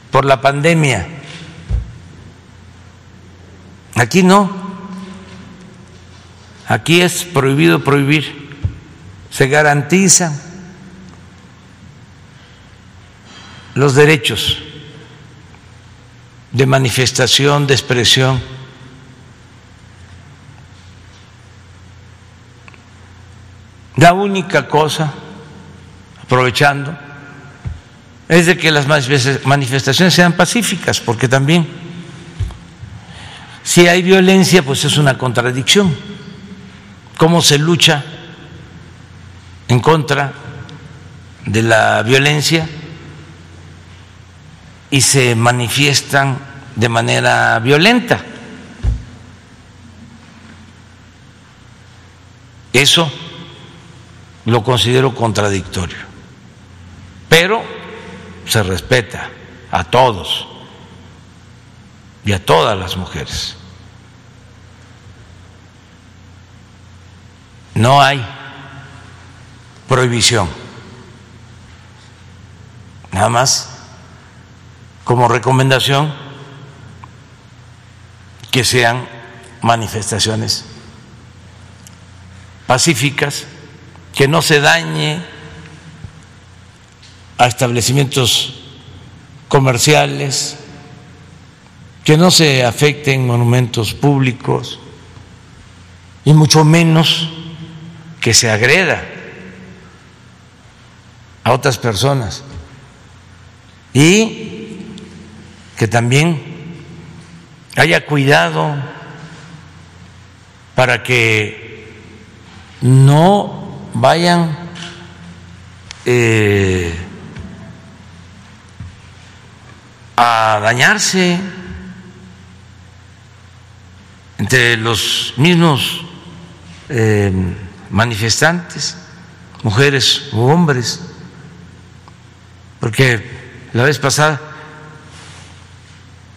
por la pandemia. Aquí no. Aquí es prohibido prohibir. Se garantizan los derechos de manifestación, de expresión. La única cosa, aprovechando, es de que las manifestaciones sean pacíficas, porque también si hay violencia, pues es una contradicción. ¿Cómo se lucha en contra de la violencia? y se manifiestan de manera violenta. Eso lo considero contradictorio, pero se respeta a todos y a todas las mujeres. No hay prohibición, nada más como recomendación que sean manifestaciones pacíficas, que no se dañe a establecimientos comerciales, que no se afecten monumentos públicos y mucho menos que se agreda a otras personas. Y que también haya cuidado para que no vayan eh, a dañarse entre los mismos eh, manifestantes, mujeres u hombres, porque la vez pasada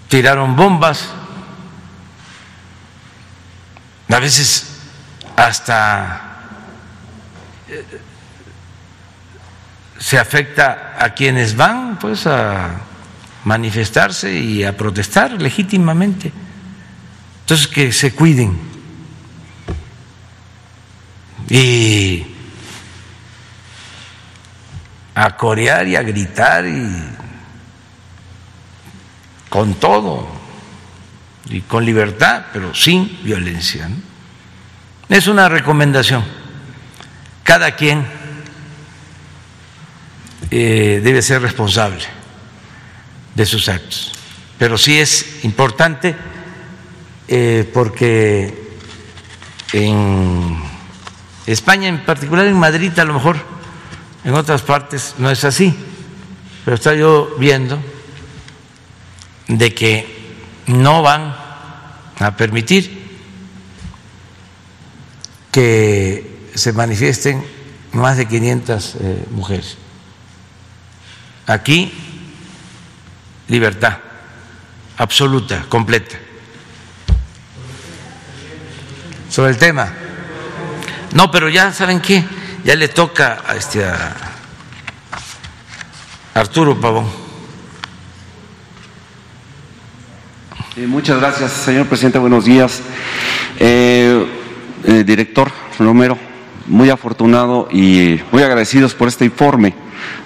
tiraron bombas, a veces hasta eh, se afecta a quienes van pues a manifestarse y a protestar legítimamente. Entonces que se cuiden y a corear y a gritar y con todo y con libertad, pero sin violencia. Es una recomendación. Cada quien eh, debe ser responsable de sus actos, pero sí es importante eh, porque en España, en particular en Madrid, a lo mejor en otras partes no es así, pero está yo viendo de que no van a permitir que se manifiesten más de 500 eh, mujeres. Aquí, libertad absoluta, completa. Sobre el tema. No, pero ya saben qué, ya le toca a, este, a Arturo Pavón. muchas gracias, señor presidente. Buenos días. Eh, eh, director Romero, muy afortunado y muy agradecidos por este informe,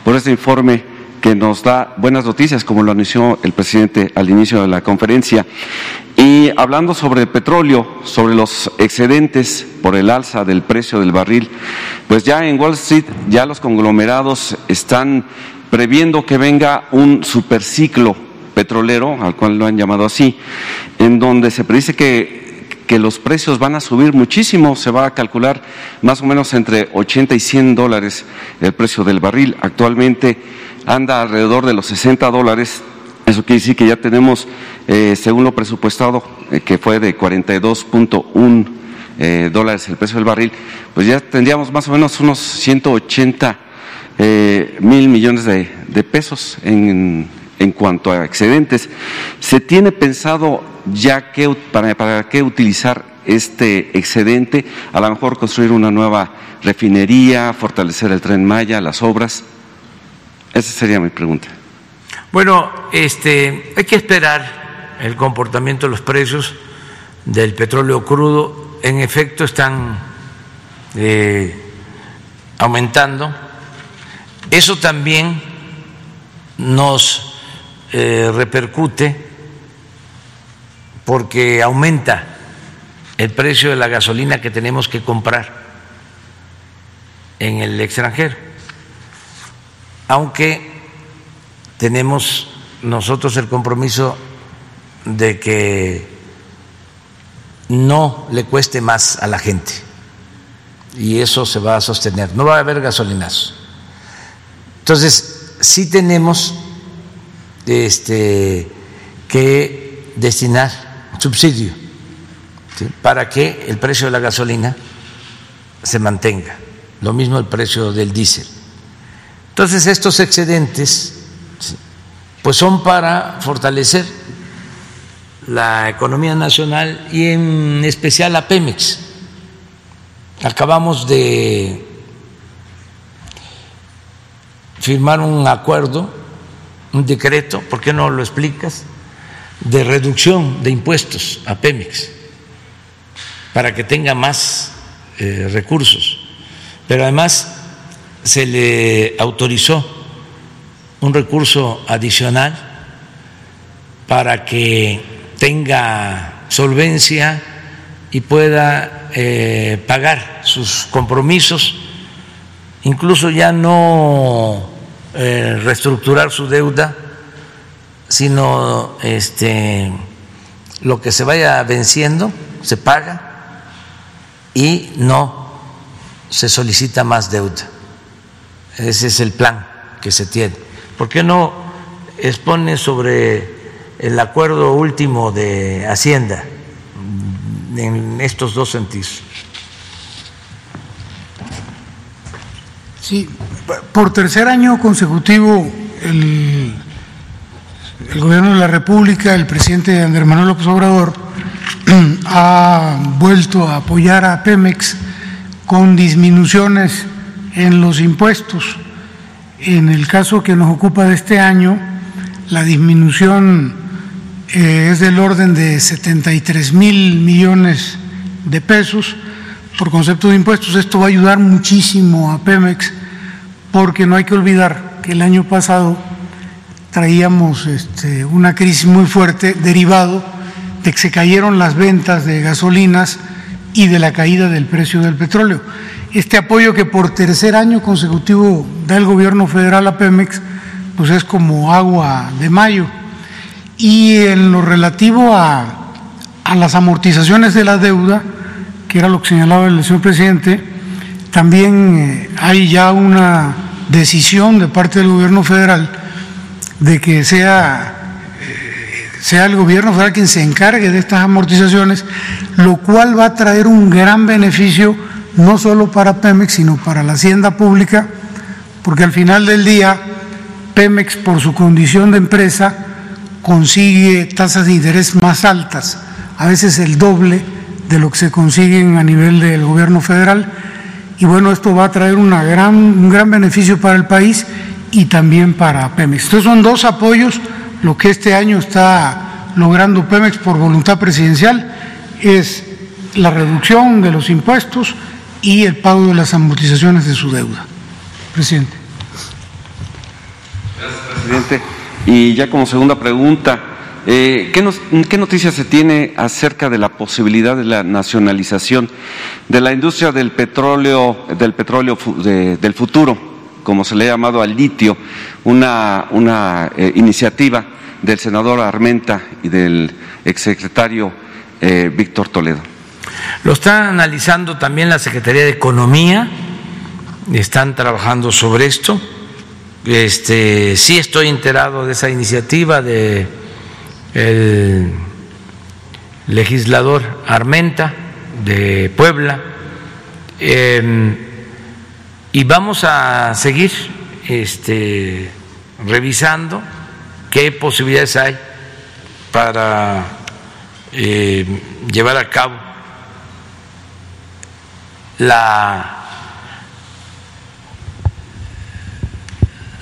por este informe que nos da buenas noticias, como lo anunció el presidente al inicio de la conferencia. Y hablando sobre el petróleo, sobre los excedentes por el alza del precio del barril, pues ya en Wall Street ya los conglomerados están previendo que venga un superciclo petrolero, al cual lo han llamado así, en donde se predice que que los precios van a subir muchísimo, se va a calcular más o menos entre 80 y 100 dólares el precio del barril. Actualmente anda alrededor de los 60 dólares. Eso quiere decir que ya tenemos, eh, según lo presupuestado, eh, que fue de 42.1 eh, dólares el precio del barril, pues ya tendríamos más o menos unos 180 mil millones de, pesos en, en cuanto a excedentes. ¿Se tiene pensado ya que, para, para qué utilizar este excedente? A lo mejor construir una nueva refinería, fortalecer el tren Maya, las obras. Esa sería mi pregunta. Bueno, este, hay que esperar el comportamiento de los precios del petróleo crudo. En efecto, están eh, aumentando. Eso también nos eh, repercute porque aumenta el precio de la gasolina que tenemos que comprar en el extranjero aunque tenemos nosotros el compromiso de que no le cueste más a la gente y eso se va a sostener, no va a haber gasolinas. Entonces, sí tenemos este, que destinar subsidio para que el precio de la gasolina se mantenga, lo mismo el precio del diésel. Entonces estos excedentes pues son para fortalecer la economía nacional y en especial a Pemex. Acabamos de firmar un acuerdo, un decreto, ¿por qué no lo explicas? De reducción de impuestos a Pemex para que tenga más eh, recursos. Pero además se le autorizó un recurso adicional para que tenga solvencia y pueda eh, pagar sus compromisos, incluso ya no eh, reestructurar su deuda, sino este, lo que se vaya venciendo se paga y no se solicita más deuda. Ese es el plan que se tiene. ¿Por qué no expone sobre el acuerdo último de Hacienda en estos dos sentidos? Sí, por tercer año consecutivo el, gobierno de la República, el presidente Andrés Manuel López Obrador, (clears throat) ha vuelto a apoyar a Pemex con disminuciones en los impuestos. En el caso que nos ocupa de este año, la disminución eh, es del orden de 73 mil millones de pesos por concepto de impuestos. Esto va a ayudar muchísimo a Pemex porque no hay que olvidar que el año pasado traíamos este, una crisis muy fuerte derivado de que se cayeron las ventas de gasolinas y de la caída del precio del petróleo este apoyo que por tercer año consecutivo da el gobierno federal a Pemex, pues es como agua de mayo. Y en lo relativo a, a las amortizaciones de la deuda, que era lo que señalaba el señor presidente, también eh, hay ya una decisión de parte del gobierno federal de que sea eh, sea el gobierno federal quien se encargue de estas amortizaciones, lo cual va a traer un gran beneficio no solo para Pemex, sino para la hacienda pública, porque al final del día Pemex, por su condición de empresa, consigue tasas de interés más altas, a veces el doble de lo que se consiguen a nivel del gobierno federal. Y bueno, esto va a traer gran, un gran beneficio para el país y también para Pemex. Estos son dos apoyos. Lo que este año está logrando Pemex por voluntad presidencial es la reducción de los impuestos y el pago de las amortizaciones de su deuda. Presidente. Gracias, presidente. Y ya como segunda pregunta, eh, ¿qué, noticias se tiene acerca de la posibilidad de la nacionalización de la industria del petróleo, del petróleo del futuro, como se le ha llamado al litio, una, una eh, iniciativa del senador Armenta y del exsecretario eh, Víctor Toledo? Lo está analizando también la Secretaría de Economía, están trabajando sobre esto. Este, sí estoy enterado de esa iniciativa de legislador Armenta de Puebla em, y vamos a seguir este, revisando qué posibilidades hay para eh, llevar a cabo la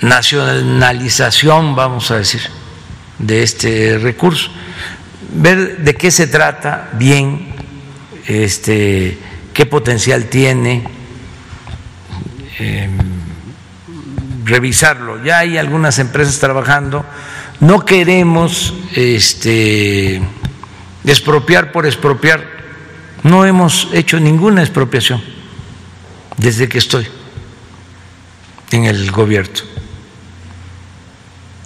nacionalización, vamos a decir, de este recurso, ver de qué se trata bien, este, qué potencial tiene, em, revisarlo. Ya hay algunas empresas trabajando. No queremos este, expropiar por expropiar. No hemos hecho ninguna expropiación desde que estoy en el gobierno.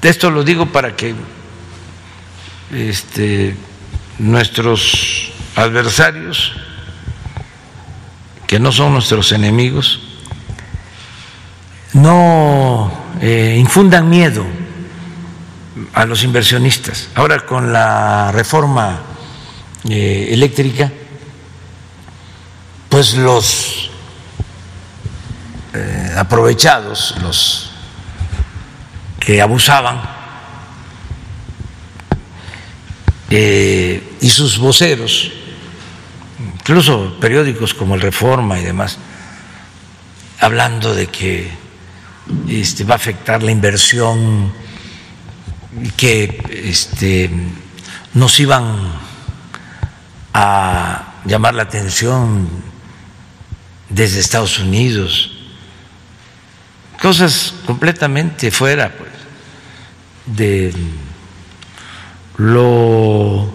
Esto lo digo para que este, nuestros adversarios, que no son nuestros enemigos, no eh, infundan miedo a los inversionistas. Ahora con la reforma eh, eléctrica, pues los eh, aprovechados, los que abusaban eh, y sus voceros, incluso periódicos como el Reforma y demás, hablando de que este, va a afectar la inversión, que este, nos iban a llamar la atención desde Estados Unidos, cosas completamente fuera pues, de lo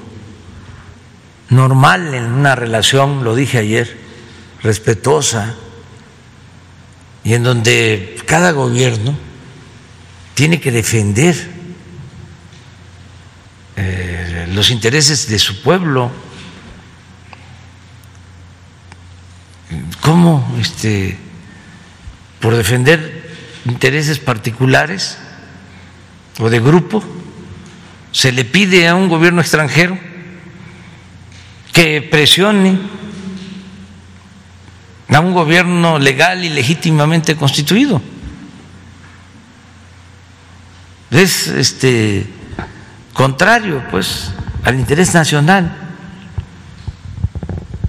normal en una relación, lo dije ayer, respetuosa, y en donde cada gobierno tiene que defender eh, los intereses de su pueblo. ¿Cómo este, por defender intereses particulares o de grupo, se le pide a un gobierno extranjero que presione a un gobierno legal y legítimamente constituido. Es este contrario pues al interés nacional.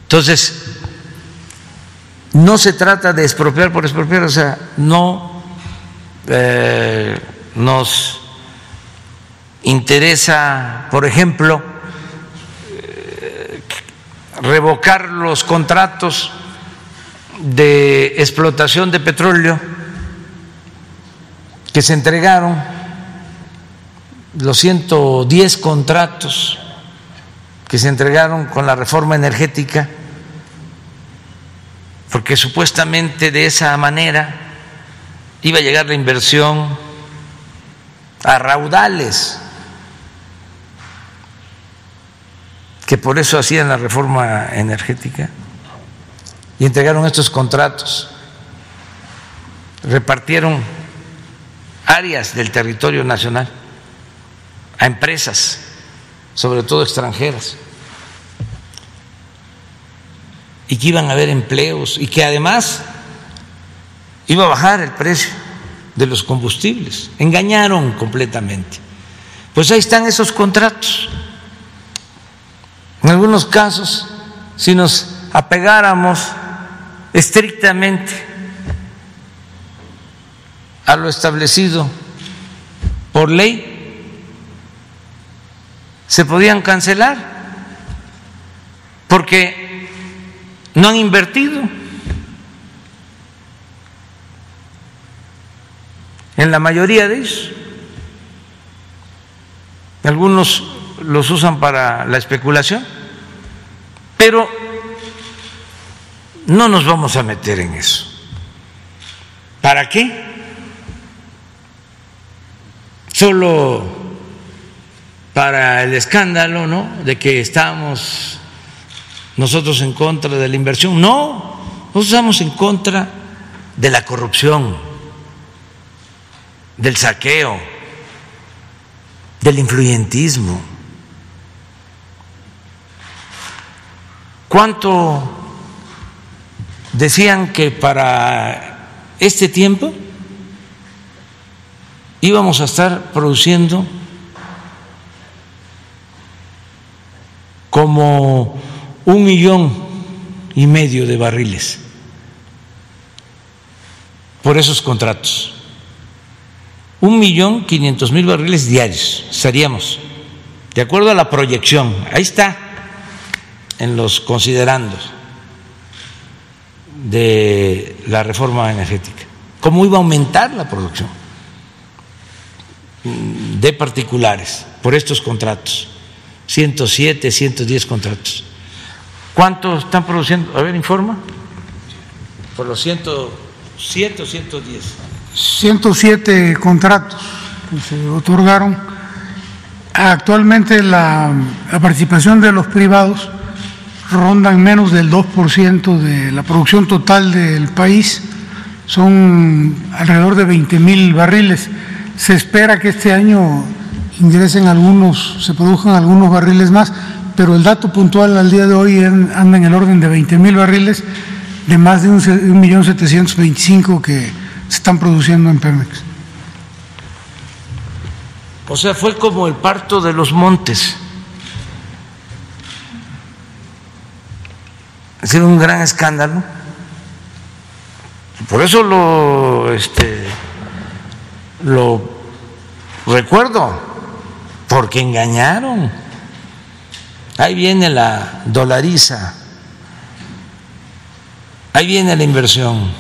Entonces, no se trata de expropiar por expropiar, o sea, no eh, nos interesa, por ejemplo, eh, revocar los contratos de explotación de petróleo que se entregaron, los 110 contratos que se entregaron con la reforma energética, porque supuestamente de esa manera iba a llegar la inversión a raudales que por eso hacían la reforma energética y entregaron estos contratos, repartieron áreas del territorio nacional a empresas sobre todo extranjeras, y que iban a haber empleos y que además iba a bajar el precio de los combustibles. Engañaron completamente. Pues ahí están esos contratos. En algunos casos, si nos apegáramos estrictamente a lo establecido por ley, se podían cancelar porque no han invertido. En la mayoría de ellos. Algunos los usan para la especulación, pero no nos vamos a meter en eso. ¿Para qué? Solo para el escándalo, ¿no? De que estamos nosotros en contra de la inversión. No, nosotros estamos en contra de la corrupción, del saqueo, del influyentismo. ¿Cuánto decían que para este tiempo íbamos a estar produciendo como un millón y medio de barriles por esos contratos. Un millón quinientos mil barriles diarios estaríamos, de acuerdo a la proyección. Ahí está, en los considerandos de la reforma energética. ¿Cómo iba a aumentar la producción de particulares por estos contratos? 107, 110 contratos. ¿Cuánto están produciendo? A ver, informa. Por los 107 o 110. 107 contratos que se otorgaron. Actualmente la, la participación de los privados rondan menos del 2% de la producción total del país, son alrededor de 20 mil barriles. Se espera que este año ingresen algunos, se produzcan algunos barriles más, pero el dato puntual al día de hoy anda en el orden de 20 mil barriles de más de un millón setecientos veinticinco que se están produciendo en Pemex. O sea, fue como el parto de los montes. Ha sido un gran escándalo. Por eso lo, este, lo recuerdo, porque engañaron. Ahí viene la dolariza, ahí viene la inversión,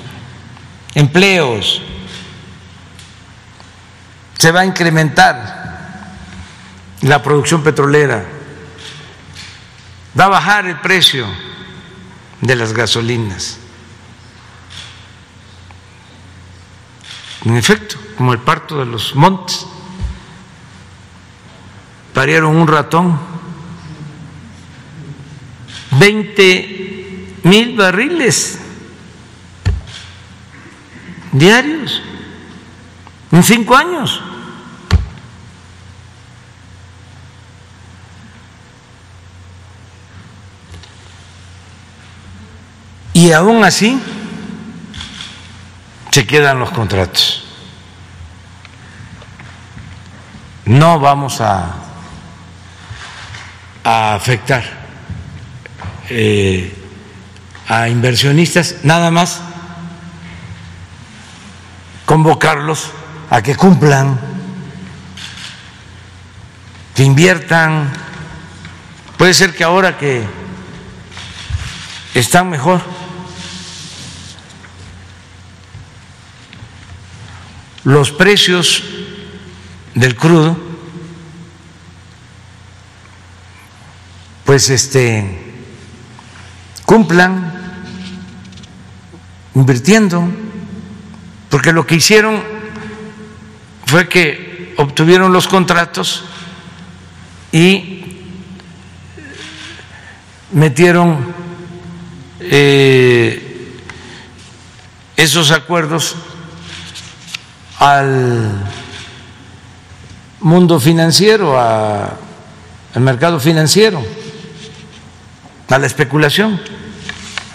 empleos, se va a incrementar la producción petrolera, va a bajar el precio de las gasolinas. En efecto, como el parto de los montes, parieron un ratón, 20 mil barriles diarios en cinco años. Y aún así se quedan los contratos. No vamos a, a afectar eh, a inversionistas, nada más convocarlos a que cumplan, que inviertan. Puede ser que ahora que están mejor, los precios del crudo, pues este cumplan invirtiendo, porque lo que hicieron fue que obtuvieron los contratos y metieron eh, esos acuerdos al mundo financiero, al mercado financiero, a la especulación.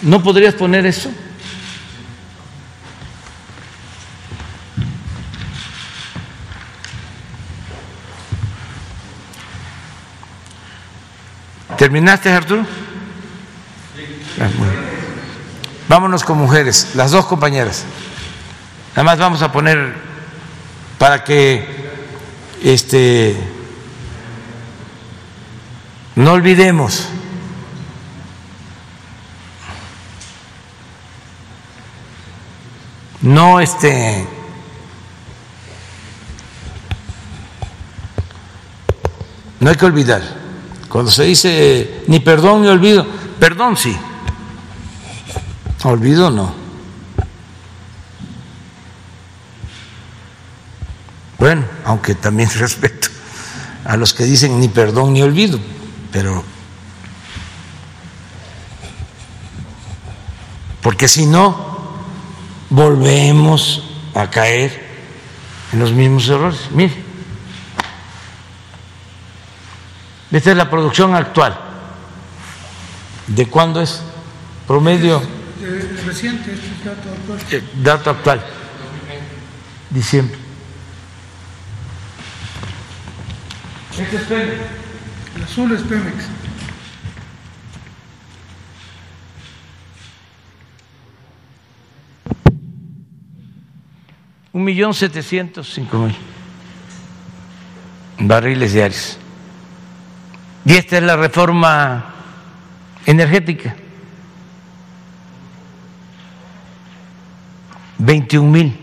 ¿No podrías poner eso? ¿Terminaste, Arturo? Ah, Vámonos con mujeres, las dos compañeras. Nada más vamos a poner para que este no olvidemos no este no hay que olvidar. Cuando se dice ni perdón ni olvido perdón sí. Olvido no. Bueno aunque también (laughs) respeto a los que dicen ni perdón ni olvido pero porque si no volvemos a caer en los mismos errores. Mire, esta es la producción actual. ¿De cuándo es? Promedio. reciente, este es dato actual. Eh, dato actual. Diciembre. Este es Pemex. El azul es Pemex. Un millón setecientos cinco mil barriles diarios. Y esta es la reforma energética. 21 mil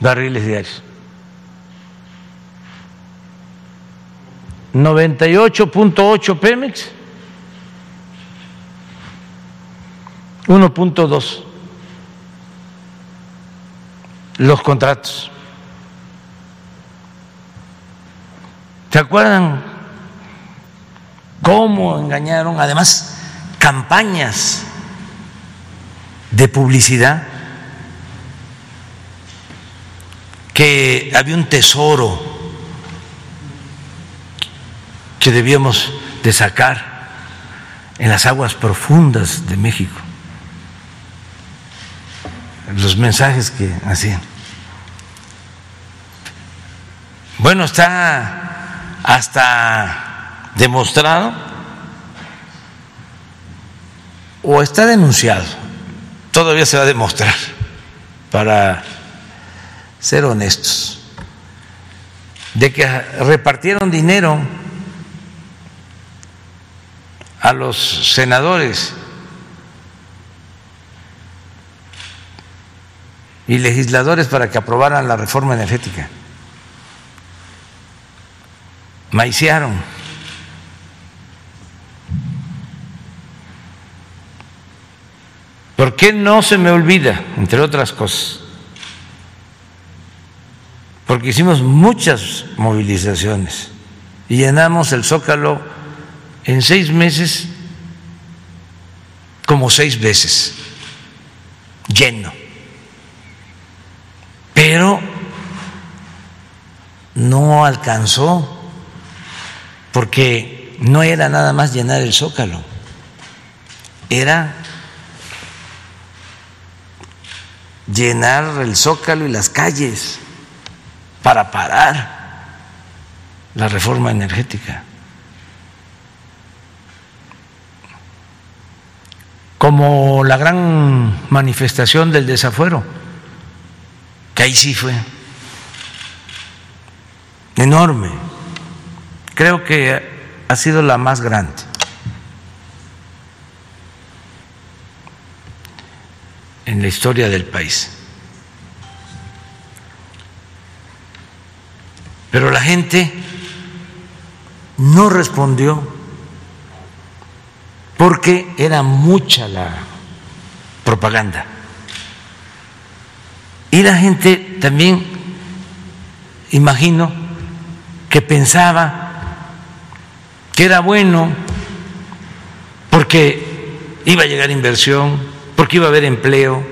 barriles diarios. 98.8 Pemex, 1.2 los contratos. ¿Se acuerdan cómo engañaron? Además, campañas de publicidad, que había un tesoro que debíamos de sacar en las aguas profundas de México los mensajes que hacían. Bueno, está hasta demostrado o está denunciado, todavía se va a demostrar, para ser honestos, de que repartieron dinero a los senadores y legisladores para que aprobaran la reforma energética. Maiciaron. ¿Por qué no se me olvida, entre otras cosas? Porque hicimos muchas movilizaciones y llenamos el zócalo en seis meses como seis veces, lleno pero no alcanzó porque no era nada más llenar el zócalo, era llenar el zócalo y las calles para parar la reforma energética. Como la gran manifestación del desafuero que ahí sí fue enorme. Creo que ha sido la más grande. en la historia del país. Pero la gente no respondió porque era mucha la propaganda. Y la gente también, imagino, que pensaba que era bueno porque iba a llegar inversión, porque iba a haber empleo,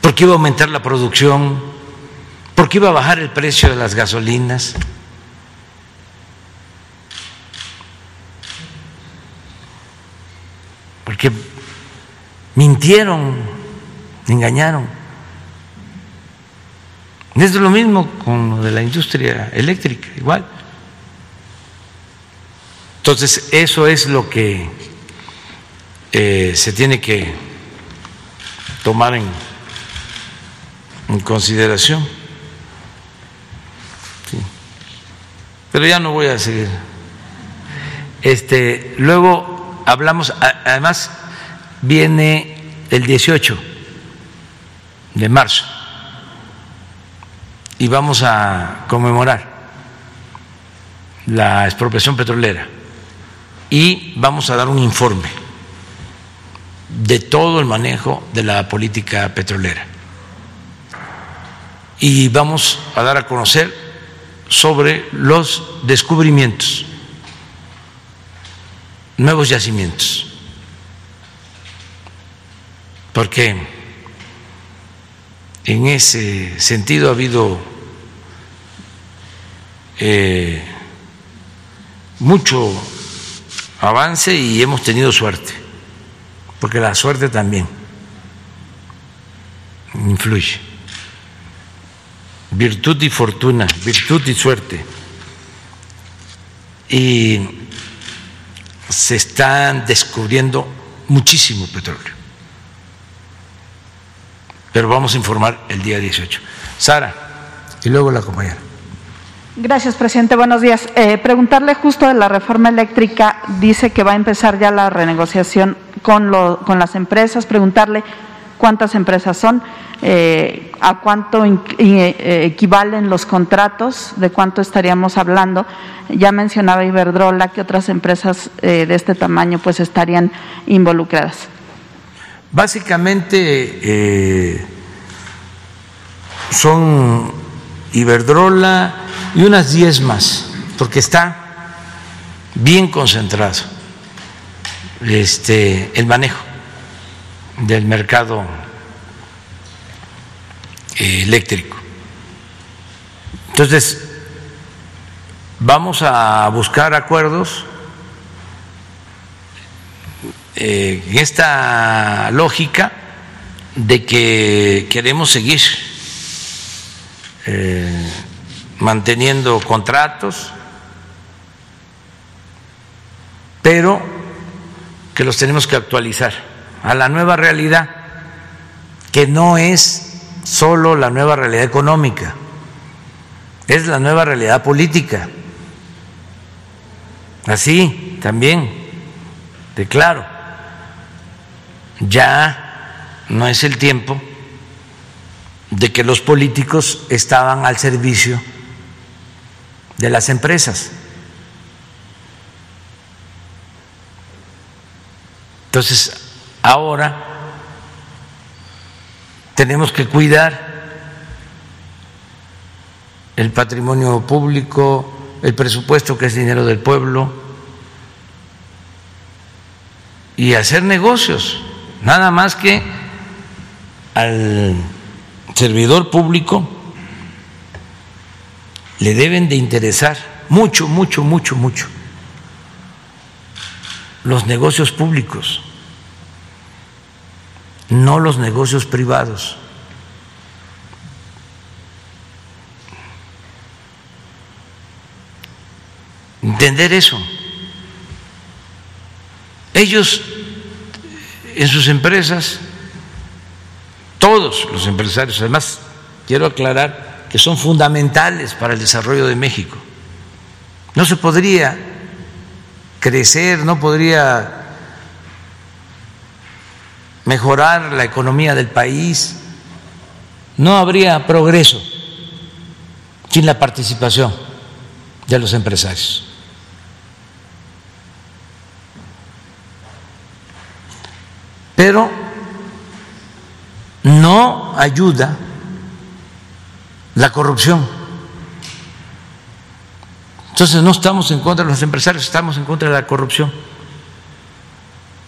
porque iba a aumentar la producción, porque iba a bajar el precio de las gasolinas. Porque mintieron, engañaron. Es lo mismo con lo de la industria eléctrica, igual. Entonces, eso es lo que eh, se tiene que tomar en, consideración. Pero ya no voy a seguir. Este, luego hablamos, además viene el 18 de marzo. Y vamos a conmemorar la expropiación petrolera. Y vamos a dar un informe de todo el manejo de la política petrolera. Y vamos a dar a conocer sobre los descubrimientos, nuevos yacimientos, porque en ese sentido ha habido eh, mucho avance y hemos tenido suerte, porque la suerte también influye. Virtud y fortuna, virtud y suerte. Y se están descubriendo muchísimo petróleo. Pero vamos a informar el día 18. Sara, y luego la compañera. Gracias, presidente. Buenos días. Eh, preguntarle justo de la reforma eléctrica, dice que va a empezar ya la renegociación con, con las empresas, preguntarle cuántas empresas son, eh, a cuánto eh, equivalen los contratos, de cuánto estaríamos hablando. Ya mencionaba Iberdrola que otras empresas de este tamaño pues estarían involucradas. Básicamente son Iberdrola, y unas diez más, porque está bien concentrado este, el manejo del mercado eh, eléctrico. Entonces, vamos a buscar acuerdos eh, en esta lógica de que queremos seguir eh, manteniendo contratos, pero que los tenemos que actualizar a la nueva realidad, que no es solo la nueva realidad económica, es la nueva realidad política. Así también, de claro, ya no es el tiempo de que los políticos estaban al servicio de las empresas. Entonces, ahora tenemos que cuidar el patrimonio público, el presupuesto que es dinero del pueblo y hacer negocios, nada más que al servidor público le deben de interesar mucho, mucho, mucho, mucho los negocios públicos, no los negocios privados. Entender eso. Ellos en sus empresas, todos los empresarios, además quiero aclarar, que son fundamentales para el desarrollo de México. No se podría crecer, no podría mejorar la economía del país, no habría progreso sin la participación de los empresarios. Pero no ayuda la corrupción. Entonces no estamos en contra de los empresarios, estamos en contra de la corrupción.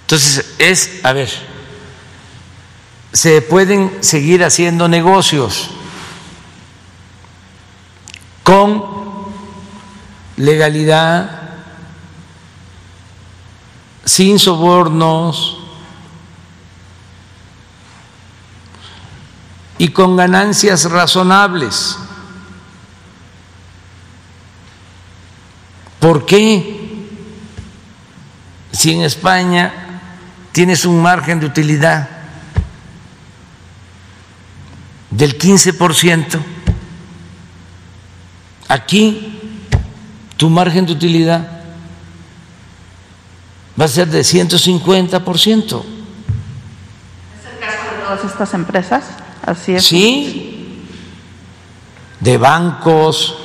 Entonces es, a ver, se pueden seguir haciendo negocios, con legalidad, sin sobornos y con ganancias razonables. ¿Por qué? Si en España tienes un margen de utilidad del 15%, aquí tu margen de utilidad va a ser de 150%. ¿Es el caso de todas estas empresas? Sí, de bancos,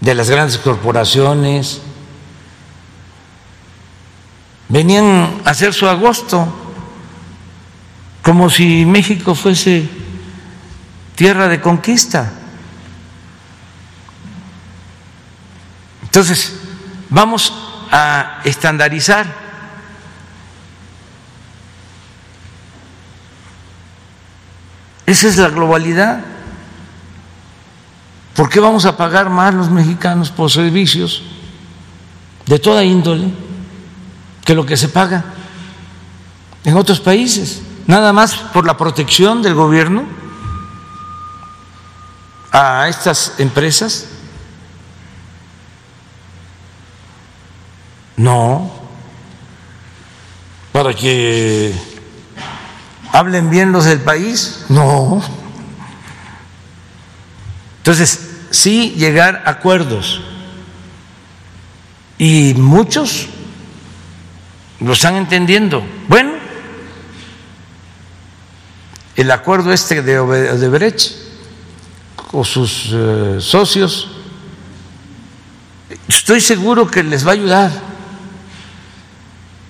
de las grandes corporaciones. Venían a hacer su agosto como si México fuese tierra de conquista. Entonces, vamos a estandarizar. Esa es la globalidad. ¿Por qué vamos a pagar más los mexicanos por servicios de toda índole que lo que se paga en otros países? Nada más por la protección del gobierno a estas empresas. No, para que hablen bien los del país. No. Entonces, sí llegar a acuerdos. Y muchos lo están entendiendo. Bueno, el acuerdo este de Odebrecht o sus eh, socios, estoy seguro que les va a ayudar.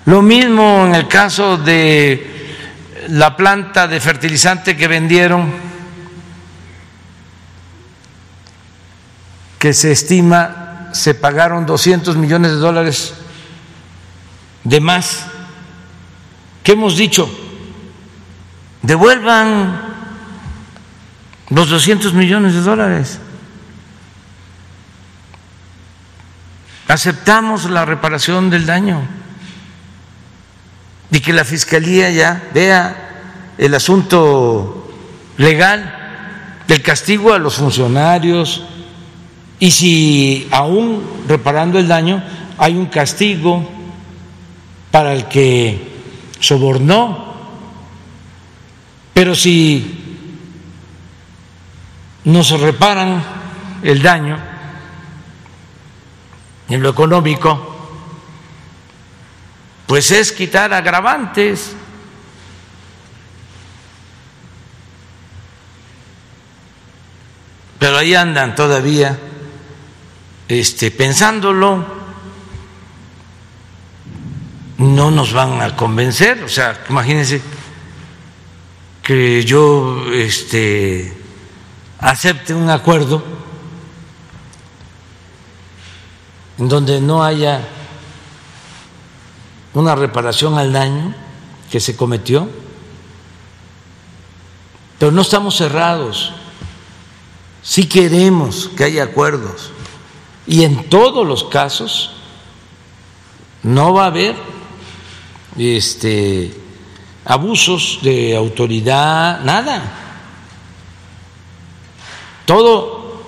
Lo mismo en el caso de la planta de fertilizante que vendieron que se estima se pagaron 200 millones de dólares de más. ¿Qué hemos dicho? Devuelvan los 200 millones de dólares. Aceptamos la reparación del daño y que la Fiscalía ya vea el asunto legal del castigo a los funcionarios, y si aún reparando el daño hay un castigo para el que sobornó, pero si no se reparan el daño en lo económico, pues es quitar agravantes. Pero ahí andan todavía este, pensándolo, no nos van a convencer. O sea, imagínense que yo este, acepte un acuerdo en donde no haya una reparación al daño que se cometió, pero no estamos cerrados, sí queremos que haya acuerdos y en todos los casos no va a haber este abusos de autoridad, nada. Todo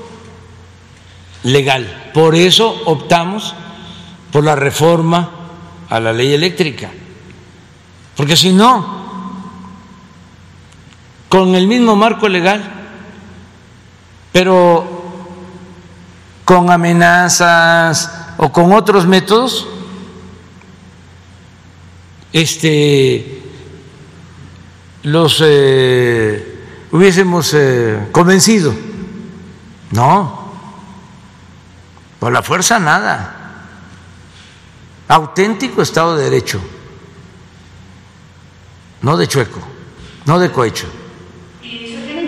legal. Por eso optamos por la reforma a la ley eléctrica. Porque si no, con el mismo marco legal, pero con amenazas o con otros métodos, este, los eh, hubiésemos eh, convencido. No, por la fuerza nada. Auténtico Estado de Derecho, no de chueco, no de cohecho.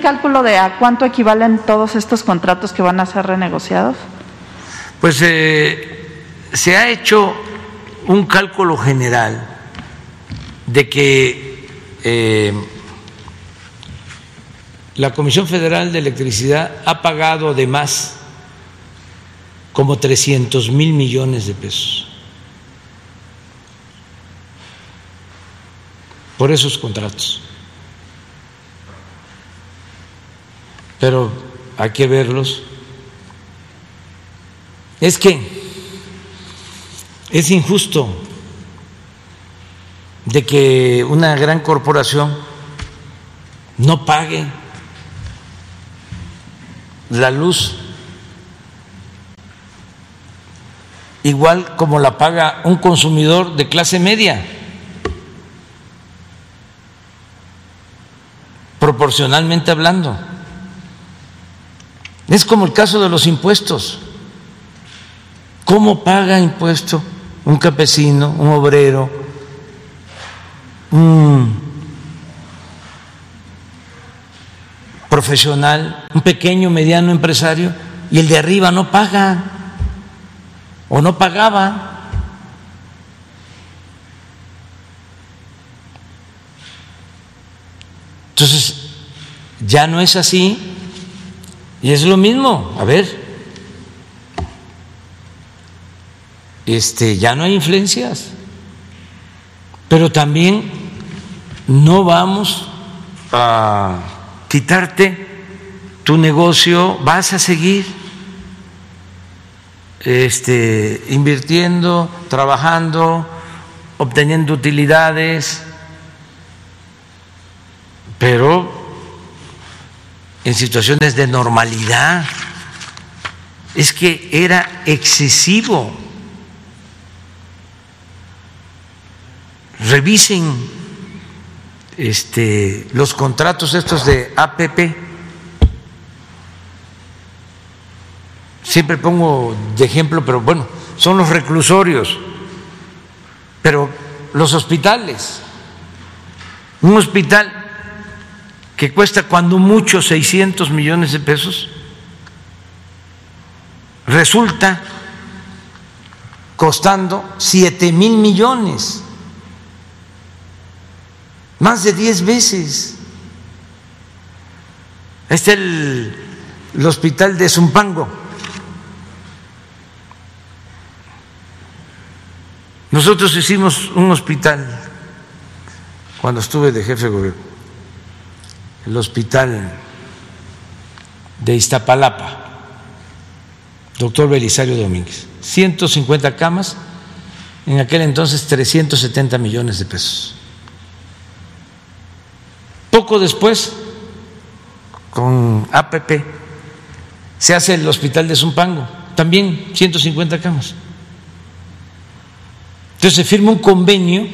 Cálculo de a cuánto equivalen todos estos contratos que van a ser renegociados? Pues eh, se ha hecho un cálculo general de que eh, la Comisión Federal de Electricidad ha pagado de más como 300 mil millones de pesos por esos contratos. Pero hay que verlos. Es que es injusto de que una gran corporación no pague la luz igual como la paga un consumidor de clase media, proporcionalmente hablando. Es como el caso de los impuestos. ¿Cómo paga impuesto un campesino, un obrero, un profesional, un pequeño, mediano empresario, y el de arriba no paga o no pagaba. Entonces, ya no es así. Y es lo mismo. A ver, este, ya no hay influencias, pero también no vamos a quitarte tu negocio, vas a seguir este, invirtiendo, trabajando, obteniendo utilidades, pero en situaciones de normalidad. Es que era excesivo revisen este, los contratos estos de APP. Siempre pongo de ejemplo, pero bueno, son los reclusorios, pero los hospitales. Un hospital que cuesta cuando mucho 600 millones de pesos, resulta costando 7 mil millones más de diez veces. Este es el hospital de Zumpango. Nosotros hicimos un hospital cuando estuve de jefe de gobierno, el hospital de Iztapalapa, doctor Belisario Domínguez, 150 camas, en aquel entonces 370 millones de pesos. Poco después, con APP, se hace el hospital de Zumpango, también 150 camas. Entonces se firma un convenio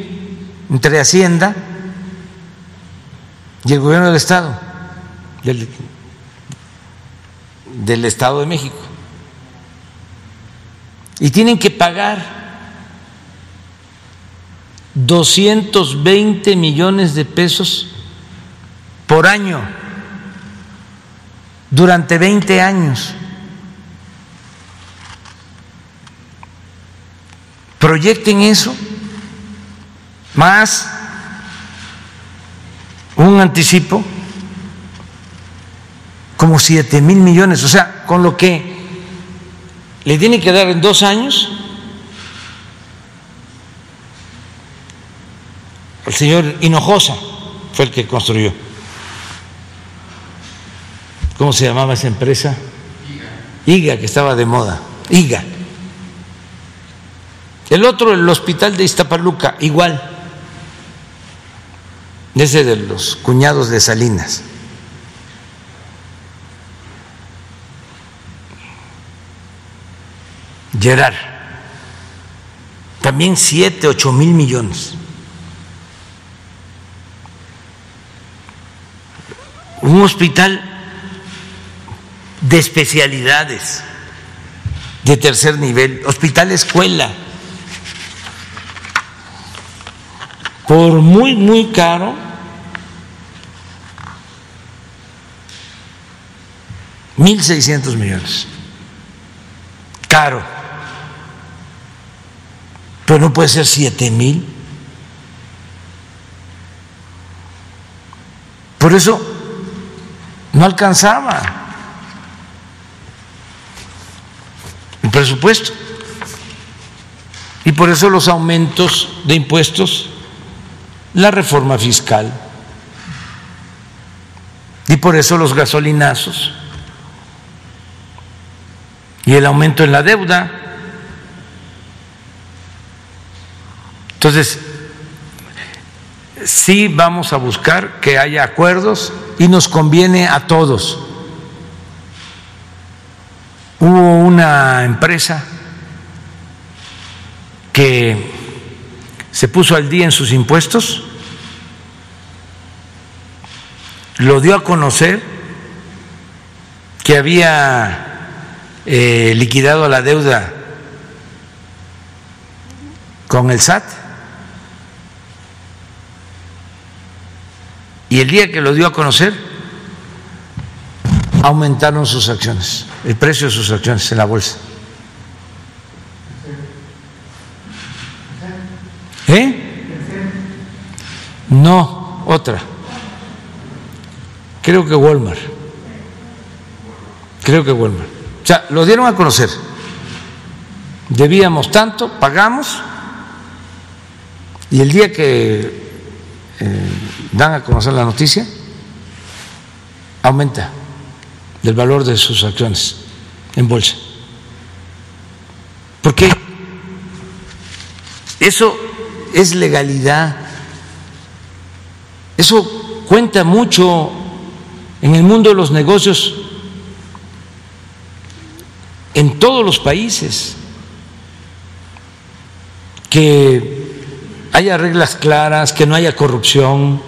entre Hacienda y el gobierno del Estado, del, del Estado de México. Y tienen que pagar 220 millones de pesos por año durante 20 años. Proyecten eso, más un anticipo, como 7 mil millones, o sea, con lo que le tiene que dar en dos años el señor Hinojosa fue el que construyó. ¿Cómo se llamaba esa empresa? IGA, que estaba de moda. IGA. El otro, el hospital de Iztapaluca, igual. Ese de los cuñados de Salinas. Gerard. También siete, ocho mil millones. Un hospital de especialidades de tercer nivel, hospital escuela, por muy, muy caro, mil seiscientos millones, caro, pero no puede ser siete mil. Por eso no alcanzaba. El presupuesto. Y por eso los aumentos de impuestos, la reforma fiscal, y por eso los gasolinazos y el aumento en la deuda. Entonces, sí vamos a buscar que haya acuerdos y nos conviene a todos. Hubo una empresa que se puso al día en sus impuestos, lo dio a conocer que había eh, liquidado la deuda con el SAT y el día que lo dio a conocer aumentaron sus acciones, el precio de sus acciones en la bolsa. ¿Eh? No, otra. Creo que Walmart. Creo que Walmart. O sea, lo dieron a conocer. Debíamos tanto, pagamos, y el día que eh, dan a conocer la noticia, aumenta el valor de sus acciones en bolsa. ¿Por qué? Eso es legalidad. Eso cuenta mucho en el mundo de los negocios en todos los países. Que haya reglas claras, que no haya corrupción.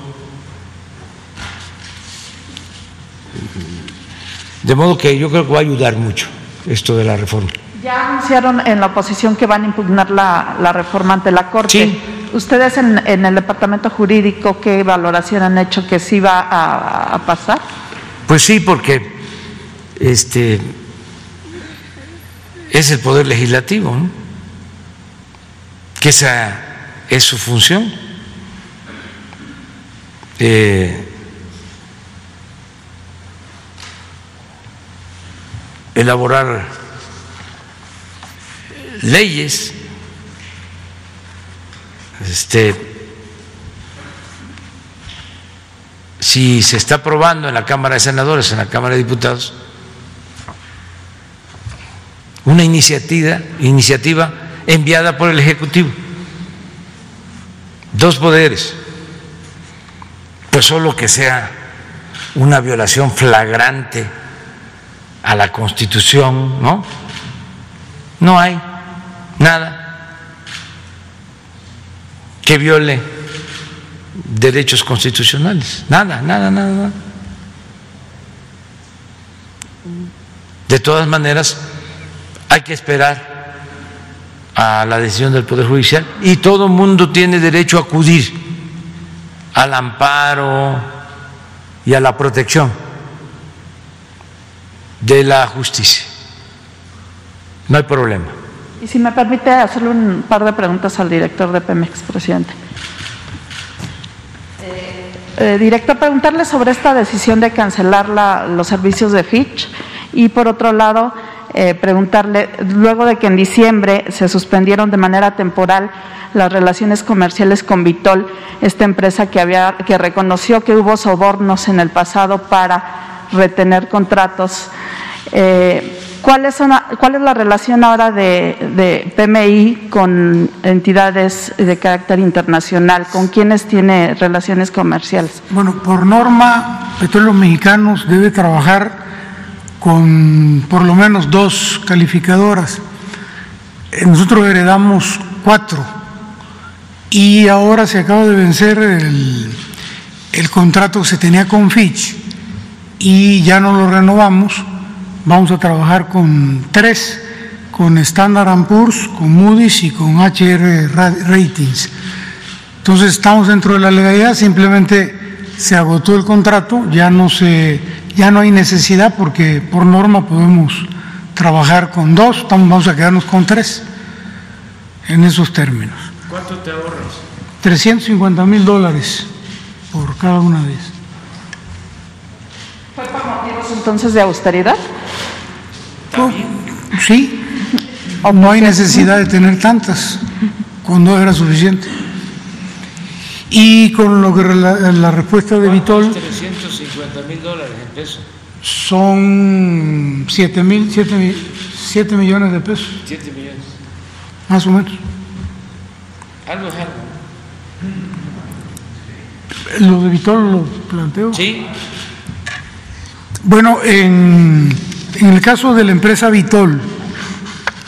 De modo que yo creo que va a ayudar mucho esto de la reforma. Ya anunciaron en la oposición que van a impugnar la, la reforma ante la Corte. Sí. ¿Ustedes en, en, el departamento jurídico qué valoración han hecho que sí va a, a pasar? Pues sí, porque este es el poder legislativo, ¿no? que esa es su función. Eh, elaborar leyes, este, si se está aprobando en la Cámara de Senadores, en la Cámara de Diputados, una iniciativa, iniciativa enviada por el Ejecutivo, dos poderes, pues solo que sea una violación flagrante a la Constitución, ¿no? No hay nada que viole derechos constitucionales, nada, nada, nada, nada. De todas maneras, hay que esperar a la decisión del Poder Judicial y todo mundo tiene derecho a acudir al amparo y a la protección de la justicia. No hay problema. Y si me permite hacerle un par de preguntas al director de Pemex, presidente. Eh, eh, director, preguntarle sobre esta decisión de cancelar la, los servicios de Fitch y por otro lado, eh, preguntarle, luego de que en diciembre se suspendieron de manera temporal las relaciones comerciales con Vitol, esta empresa que, había, que reconoció que hubo sobornos en el pasado para retener contratos. Eh, ¿cuál, es una, ¿Cuál es la relación ahora de, PMI con entidades de carácter internacional? ¿Con quiénes tiene relaciones comerciales? Bueno, por norma, Petróleos Mexicanos debe trabajar con por lo menos dos calificadoras. Nosotros heredamos cuatro y ahora se acaba de vencer el, el contrato que se tenía con Fitch y ya no lo renovamos. Vamos a trabajar con tres, con Standard Poor's, con Moody's y con HR Ratings. Entonces estamos dentro de la legalidad, simplemente se agotó el contrato, ya no se ya no hay necesidad porque por norma podemos trabajar con dos, estamos, vamos a quedarnos con tres en esos términos. ¿Cuánto te ahorras? 350 mil dólares por cada una de esas. ¿Fue por motivos entonces de austeridad? Oh, sí, no hay necesidad de tener tantas, cuando era suficiente. Y con lo que la, la respuesta de Vitol 350 mil dólares en pesos. son 7 mil, 7, millones de pesos, 7 millones. más o menos. Algo es algo. Lo de Vitol lo planteo. Sí, Bueno, en, en el caso de la empresa Vitol,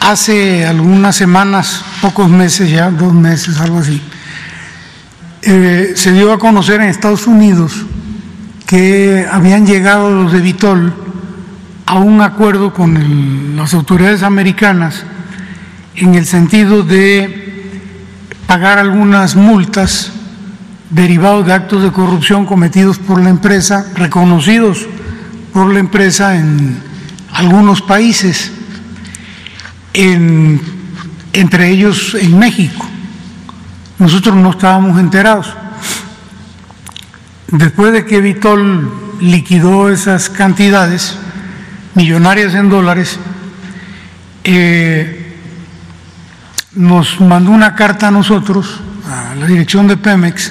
hace algunas semanas, pocos meses ya, dos meses, algo así, eh, se dio a conocer en Estados Unidos que habían llegado los de Vitol a un acuerdo con las autoridades americanas en el sentido de pagar algunas multas derivados de actos de corrupción cometidos por la empresa, reconocidos por la empresa en algunos países, en- entre ellos en México. Nosotros no estábamos enterados. Después de que Vitol liquidó esas cantidades millonarias en dólares, eh, nos mandó una carta a nosotros, a la dirección de Pemex,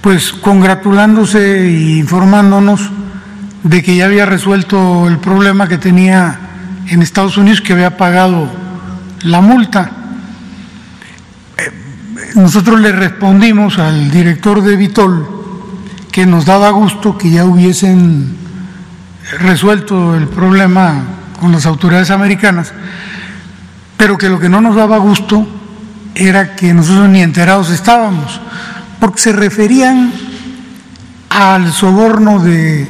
pues congratulándose e informándonos de que ya había resuelto el problema que tenía en Estados Unidos, que había pagado la multa. Nosotros le respondimos al director de Vitol que nos daba gusto que ya hubiesen resuelto el problema con las autoridades americanas, pero que lo que no nos daba gusto era que nosotros ni enterados estábamos, porque se referían al soborno de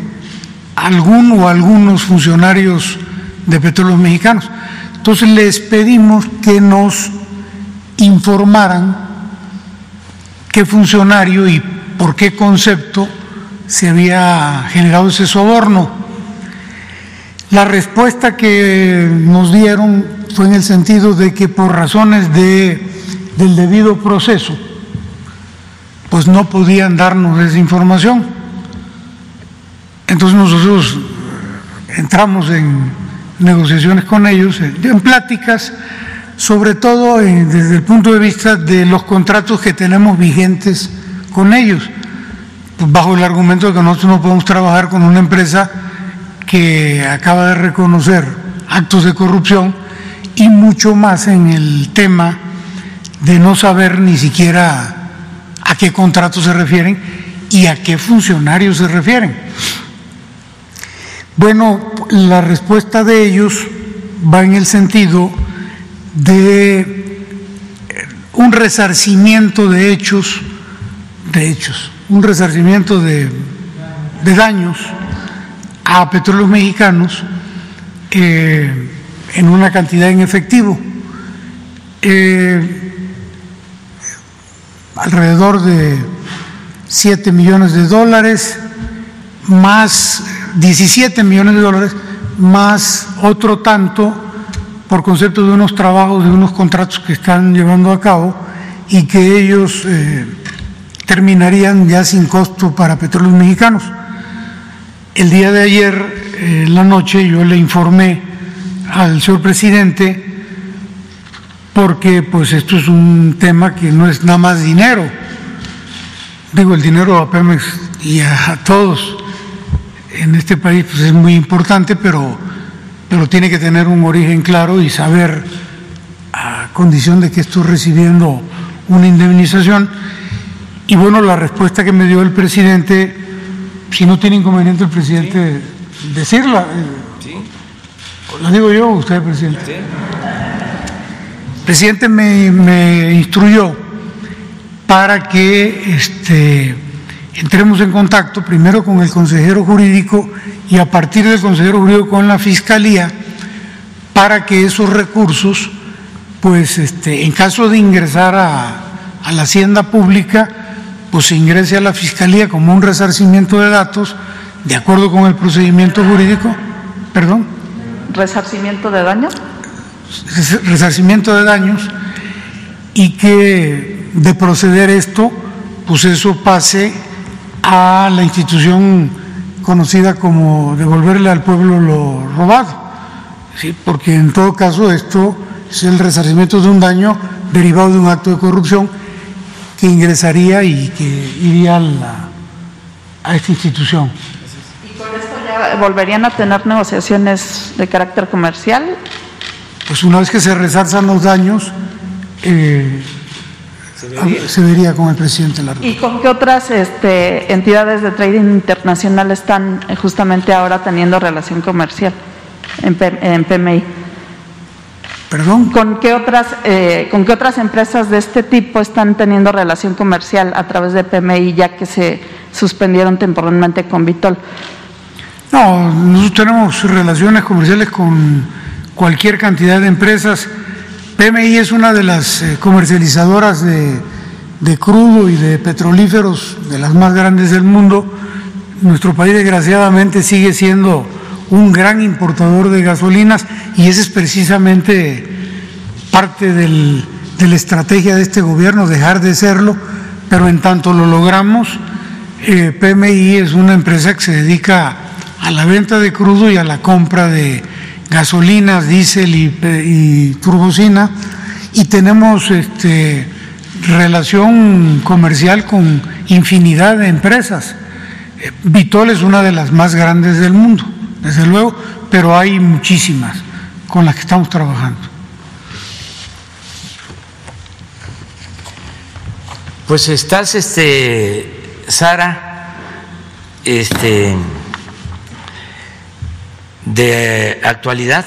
algún o algunos funcionarios de petróleos mexicanos. Entonces les pedimos que nos informaran qué funcionario y por qué concepto se había generado ese soborno. La respuesta que nos dieron fue en el sentido de que por razones de, del debido proceso, pues no podían darnos esa información. Entonces nosotros entramos en negociaciones con ellos, en, en pláticas, sobre todo eh, desde el punto de vista de los contratos que tenemos vigentes con ellos, pues bajo el argumento de que nosotros no podemos trabajar con una empresa que acaba de reconocer actos de corrupción y mucho más en el tema de no saber ni siquiera a qué contratos se refieren y a qué funcionarios se refieren. Bueno, la respuesta de ellos va en el sentido de eh, un resarcimiento de hechos, de hechos, un resarcimiento de, daños a petróleos mexicanos eh, en una cantidad en efectivo. Eh, alrededor de 7 millones de dólares, más 17 millones de dólares, más otro tanto por concepto de unos trabajos, de unos contratos que están llevando a cabo y que ellos eh, terminarían ya sin costo para petróleos mexicanos. El día de ayer, eh, en la noche, yo le informé al señor presidente porque pues esto es un tema que no es nada más dinero. Digo, el dinero a Pemex y a, a todos en este país pues es muy importante, pero, pero tiene que tener un origen claro y saber a condición de que estoy recibiendo una indemnización. Y bueno, la respuesta que me dio el presidente, si no tiene inconveniente el presidente decirla, eh, la digo yo, usted presidente. El presidente me, me instruyó para que este, entremos en contacto primero con el consejero jurídico y a partir del consejero jurídico con la fiscalía para que esos recursos, pues este, en caso de ingresar a, a la hacienda pública, pues se ingrese a la fiscalía como un resarcimiento de datos de acuerdo con el procedimiento jurídico, perdón, ¿Resarcimiento de daños? resarcimiento de daños y que de proceder esto, pues eso pase a la institución conocida como devolverle al pueblo lo robado, ¿sí? porque en todo caso esto es el resarcimiento de un daño derivado de un acto de corrupción que ingresaría y que iría a, la- a esta institución. ¿Y con esto ya volverían a tener negociaciones de carácter comercial? Pues una vez que se resarzan los daños, eh, se vería con el presidente de la República. ¿Y con qué otras este, entidades de trading internacional están eh, justamente ahora teniendo relación comercial en, P- en PMI? Perdón. ¿Con qué, otras, eh, ¿Con qué otras empresas de este tipo están teniendo relación comercial a través de PMI ya que se suspendieron temporalmente con Vitol? No, nosotros tenemos relaciones comerciales con cualquier cantidad de empresas. PMI es una de las eh, comercializadoras de, crudo y de petrolíferos de las más grandes del mundo. Nuestro país desgraciadamente sigue siendo un gran importador de gasolinas y esa es precisamente parte de la estrategia de este gobierno, dejar de serlo, pero en tanto lo logramos, eh, PMI es una empresa que se dedica a la venta de crudo y a la compra de gasolinas, diésel y, y turbocina, y tenemos este, relación comercial con infinidad de empresas. Eh, Vitol es una de las más grandes del mundo, desde luego, pero hay muchísimas con las que estamos trabajando. Pues estás, este, Sara, este, de actualidad,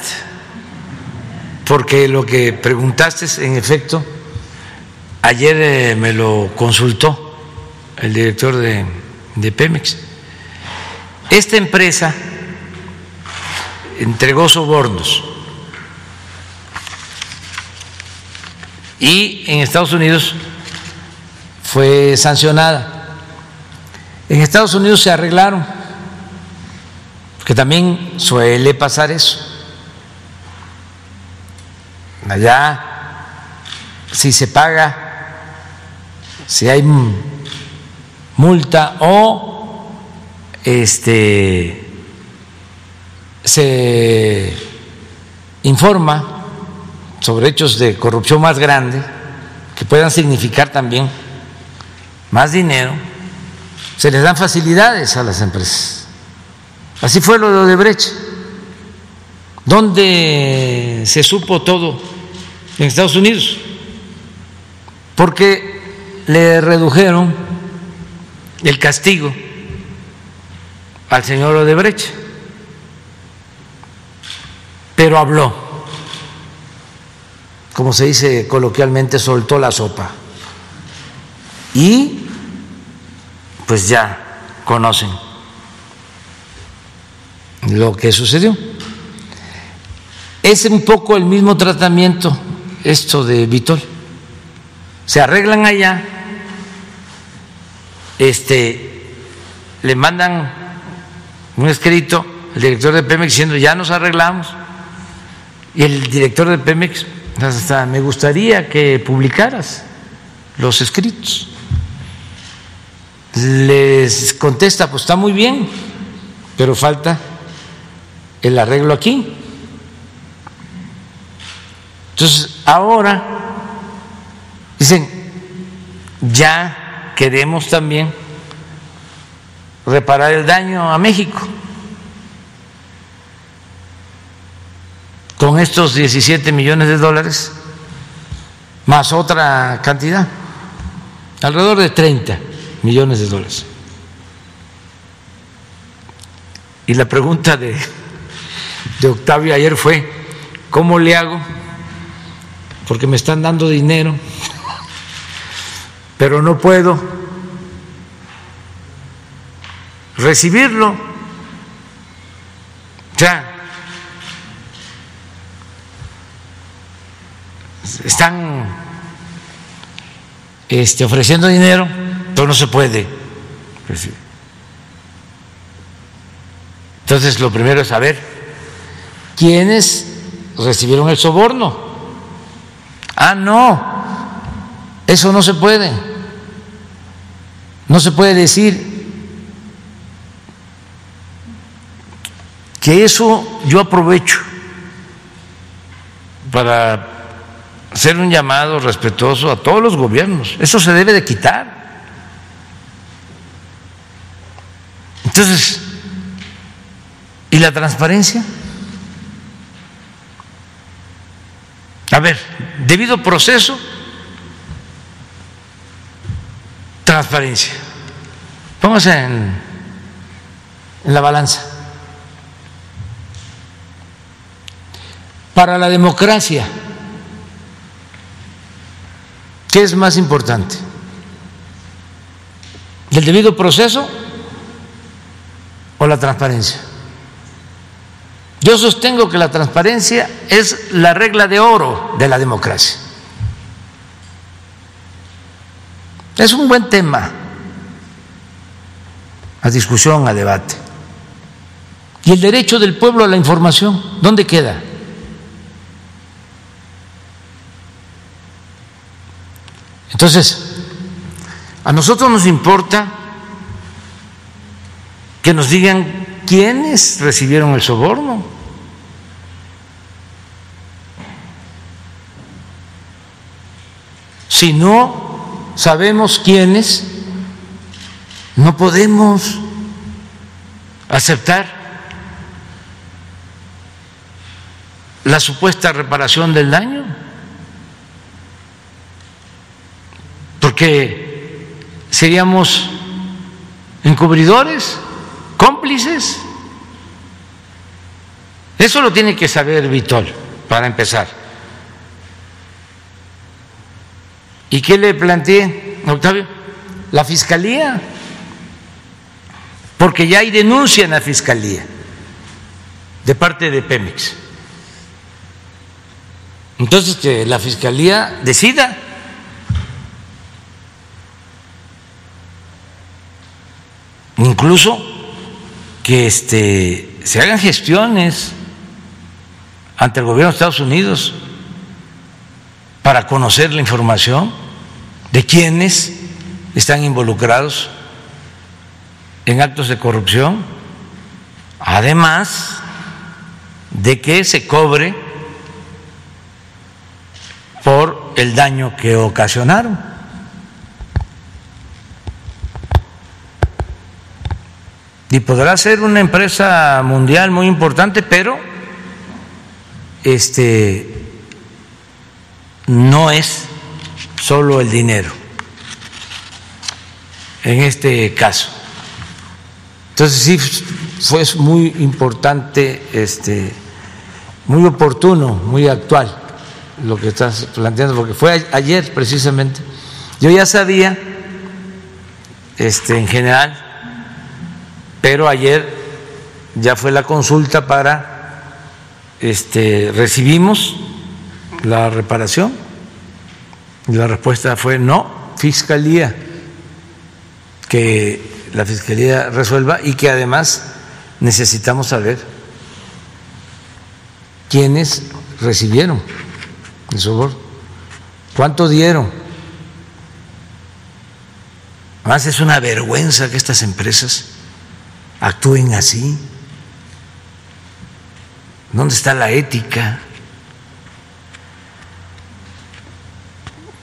porque lo que preguntaste, en efecto, ayer eh, me lo consultó el director de, de Pemex. Esta empresa entregó sobornos y en Estados Unidos fue sancionada. En Estados Unidos se arreglaron, porque también suele pasar eso. Allá, si se paga, si hay multa o este se informa sobre hechos de corrupción más grande que puedan significar también más dinero, se les dan facilidades a las empresas. Así fue lo de Odebrecht, donde se supo todo en Estados Unidos, porque le redujeron el castigo al señor Odebrecht, pero habló, como se dice coloquialmente, soltó la sopa. Y pues ya conocen lo que sucedió. Es un poco el mismo tratamiento esto de Vitol. Se arreglan allá, este, le mandan un escrito al director de Pemex diciendo ya nos arreglamos y el director de Pemex hasta me gustaría que publicaras los escritos les contesta, pues está muy bien, pero falta el arreglo aquí. Entonces, ahora dicen, ya queremos también reparar el daño a México con estos 17 millones de dólares más otra cantidad, alrededor de 30 millones de dólares. Y la pregunta de, de Octavio ayer fue, ¿cómo le hago? Porque me están dando dinero, (laughs) pero no puedo recibirlo. O sea, están este, ofreciendo dinero, pero no se puede. Entonces, lo primero es saber quiénes recibieron el soborno. Ah, no, eso no se puede. No se puede decir que eso yo aprovecho para hacer un llamado respetuoso a todos los gobiernos. Eso se debe de quitar. Entonces, ¿y la transparencia? A ver, debido proceso, transparencia. Póngase en, en la balanza. Para la democracia, ¿qué es más importante? ¿El debido proceso o la transparencia? Yo sostengo que la transparencia es la regla de oro de la democracia. Es un buen tema a discusión, a debate. ¿Y el derecho del pueblo a la información? ¿Dónde queda? Entonces, a nosotros nos importa que nos digan quiénes recibieron el soborno. Si no sabemos quiénes, no podemos aceptar la supuesta reparación del daño. porque seríamos encubridores, cómplices. Eso lo tiene que saber Vitol, para empezar. ¿Y qué le planteé, Octavio? La fiscalía, porque ya hay denuncia en la fiscalía de parte de Pemex. Entonces que la fiscalía decida incluso que este, se hagan gestiones ante el gobierno de Estados Unidos para conocer la información de quienes están involucrados en actos de corrupción, además de que se cobre por el daño que ocasionaron. y podrá ser una empresa mundial muy importante, pero este no es solo el dinero en este caso. Entonces sí fue muy importante, este, muy oportuno, muy actual lo que estás planteando, porque fue ayer precisamente. Yo ya sabía, este, en general, pero ayer ya fue la consulta para, este, recibimos la reparación y la respuesta fue no, fiscalía, que la fiscalía resuelva y que además necesitamos saber quiénes recibieron el soborno, cuánto dieron. Además es una vergüenza que estas empresas actúen así? ¿Dónde está la ética?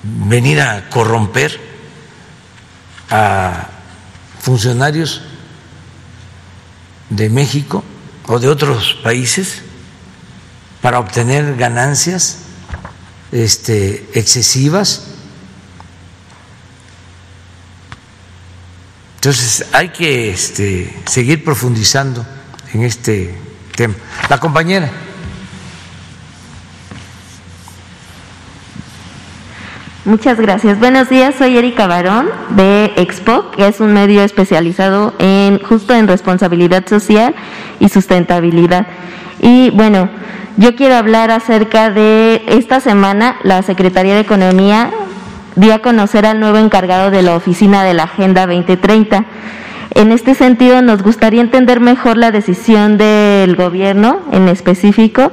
Venir a corromper a funcionarios de México o de otros países para obtener ganancias este, excesivas Entonces hay que este, seguir profundizando en este tema. La compañera. Muchas gracias. Buenos días, soy Erika Barón de Expo, que es un medio especializado en justo en responsabilidad social y sustentabilidad. Y bueno, yo quiero hablar acerca de esta semana la Secretaría de Economía dio a conocer al nuevo encargado de la oficina de la Agenda 2030. En este sentido, nos gustaría entender mejor la decisión del gobierno en específico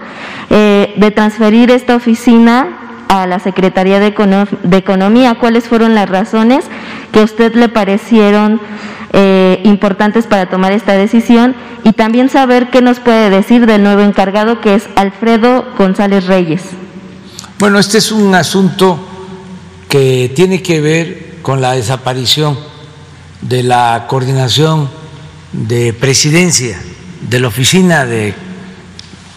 eh, de transferir esta oficina a la Secretaría de, Economía. ¿Cuáles fueron las razones que a usted le parecieron eh, importantes para tomar esta decisión? Y también saber qué nos puede decir del nuevo encargado que es Alfredo González Reyes. Bueno, este es un asunto que tiene que ver con la desaparición de la coordinación de presidencia, de la oficina de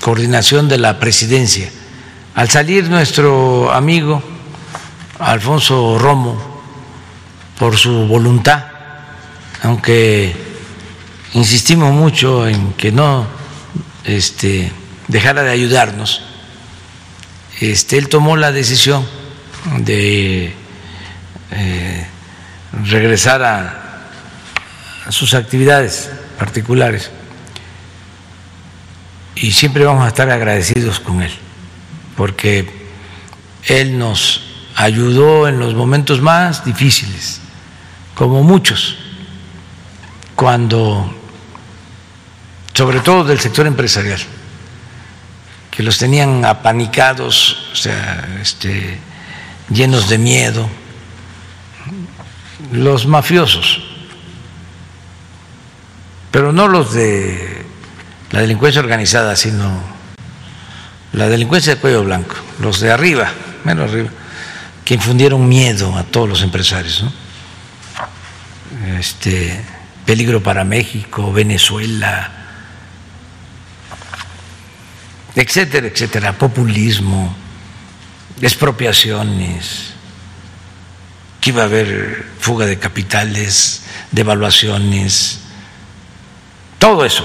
coordinación de la presidencia. Al salir nuestro amigo Alfonso Romo, por su voluntad, aunque insistimos mucho en que no este, dejara de ayudarnos, este, él tomó la decisión de eh, regresar a, sus actividades particulares. Y siempre vamos a estar agradecidos con él, porque él nos ayudó en los momentos más difíciles, como muchos, cuando, sobre todo del sector empresarial que los tenían apanicados, o sea, este, llenos de miedo, los mafiosos, pero no los de la delincuencia organizada, sino la delincuencia de cuello blanco, los de arriba, menos arriba, que infundieron miedo a todos los empresarios, Este peligro para México, Venezuela, etcétera, etcétera, populismo, expropiaciones, que iba a haber fuga de capitales, devaluaciones, todo eso.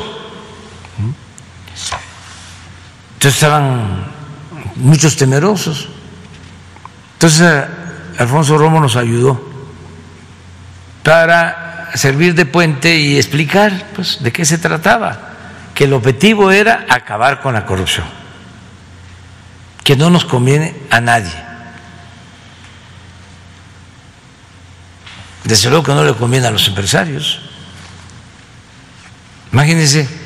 Entonces estaban muchos temerosos. Entonces Alfonso Romo nos ayudó para servir de puente y explicar pues, de qué se trataba que el objetivo era acabar con la corrupción, que no nos conviene a nadie. Desde luego que no le conviene a los empresarios. Imagínense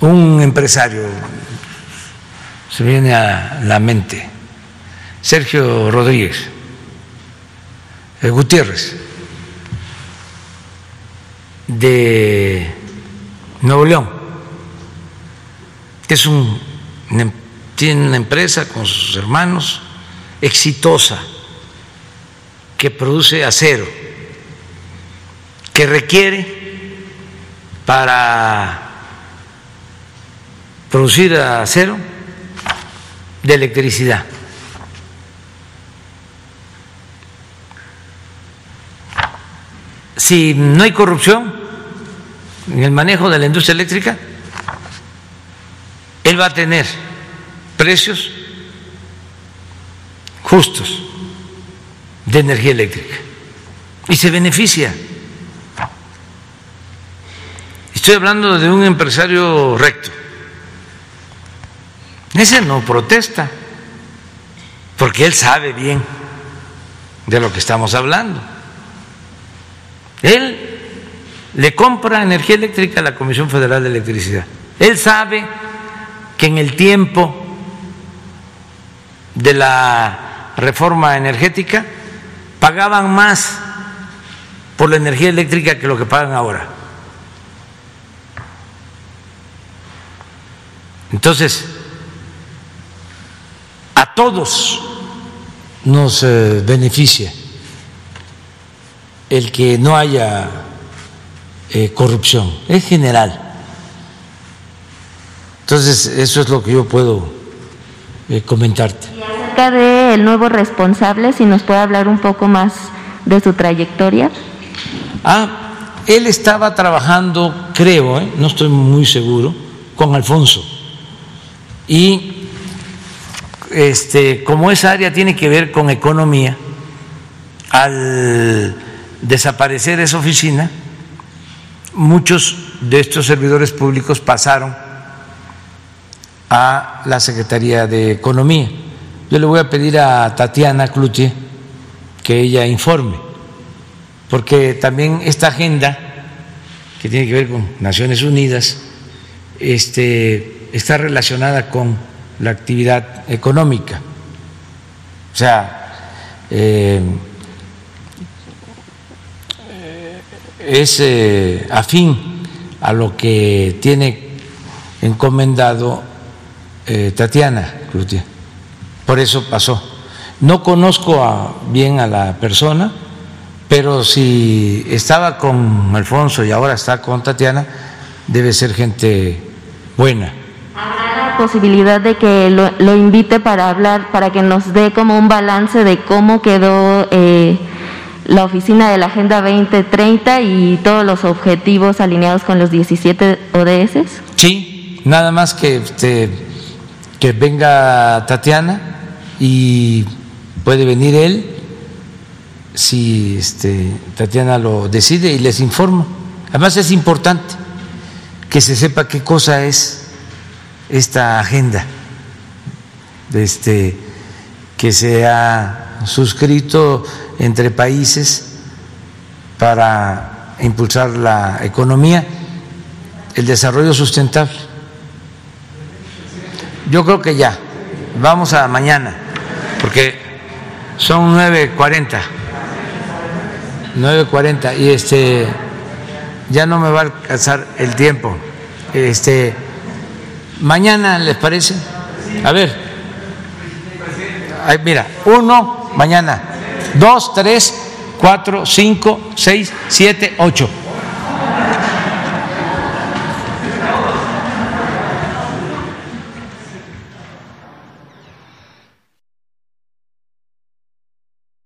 un empresario, se viene a la mente, Sergio Rodríguez, eh, Gutiérrez de Nuevo León, es un, tiene una empresa con sus hermanos exitosa, que produce acero, que requiere para producir acero de electricidad. Si no hay corrupción, en el manejo de la industria eléctrica, él va a tener precios justos de energía eléctrica y se beneficia. Estoy hablando de un empresario recto. Ese no protesta, porque él sabe bien de lo que estamos hablando. Él le compra energía eléctrica a la Comisión Federal de Electricidad. Él sabe que en el tiempo de la reforma energética pagaban más por la energía eléctrica que lo que pagan ahora. Entonces, a todos nos eh, beneficia el que no haya eh, corrupción, es general. Entonces, eso es lo que yo puedo eh, comentarte. Acerca del nuevo responsable, si nos puede hablar un poco más de su trayectoria. Ah, él estaba trabajando, creo, eh, no estoy muy seguro, con Alfonso. Y este, como esa área tiene que ver con economía, al desaparecer esa oficina, muchos de estos servidores públicos pasaron a la Secretaría de Economía. Yo le voy a pedir a Tatiana Cloutier que ella informe, porque también esta agenda que tiene que ver con Naciones Unidas este, está relacionada con la actividad económica. O sea, eh, es eh, afín a lo que tiene encomendado eh, Tatiana. Por eso pasó. No conozco bien a la persona, pero si estaba con Alfonso y ahora está con Tatiana, debe ser gente buena. ¿Habrá la posibilidad de que lo, lo invite para hablar, para que nos dé como un balance de cómo quedó eh, la oficina de la Agenda 2030 y todos los objetivos alineados con los 17 ODS? Sí, nada más que, este, que venga Tatiana y puede venir él si este, Tatiana lo decide y les informo. Además es importante que se sepa qué cosa es esta agenda este, que se ha suscrito entre países para impulsar la economía, el desarrollo sustentable. Yo creo que ya, vamos a mañana, porque son 9.40. 9.40 y este ya no me va a alcanzar el tiempo. Este mañana les parece? A ver. Mira, uno mañana, dos, tres, cuatro, cinco, seis, siete, ocho.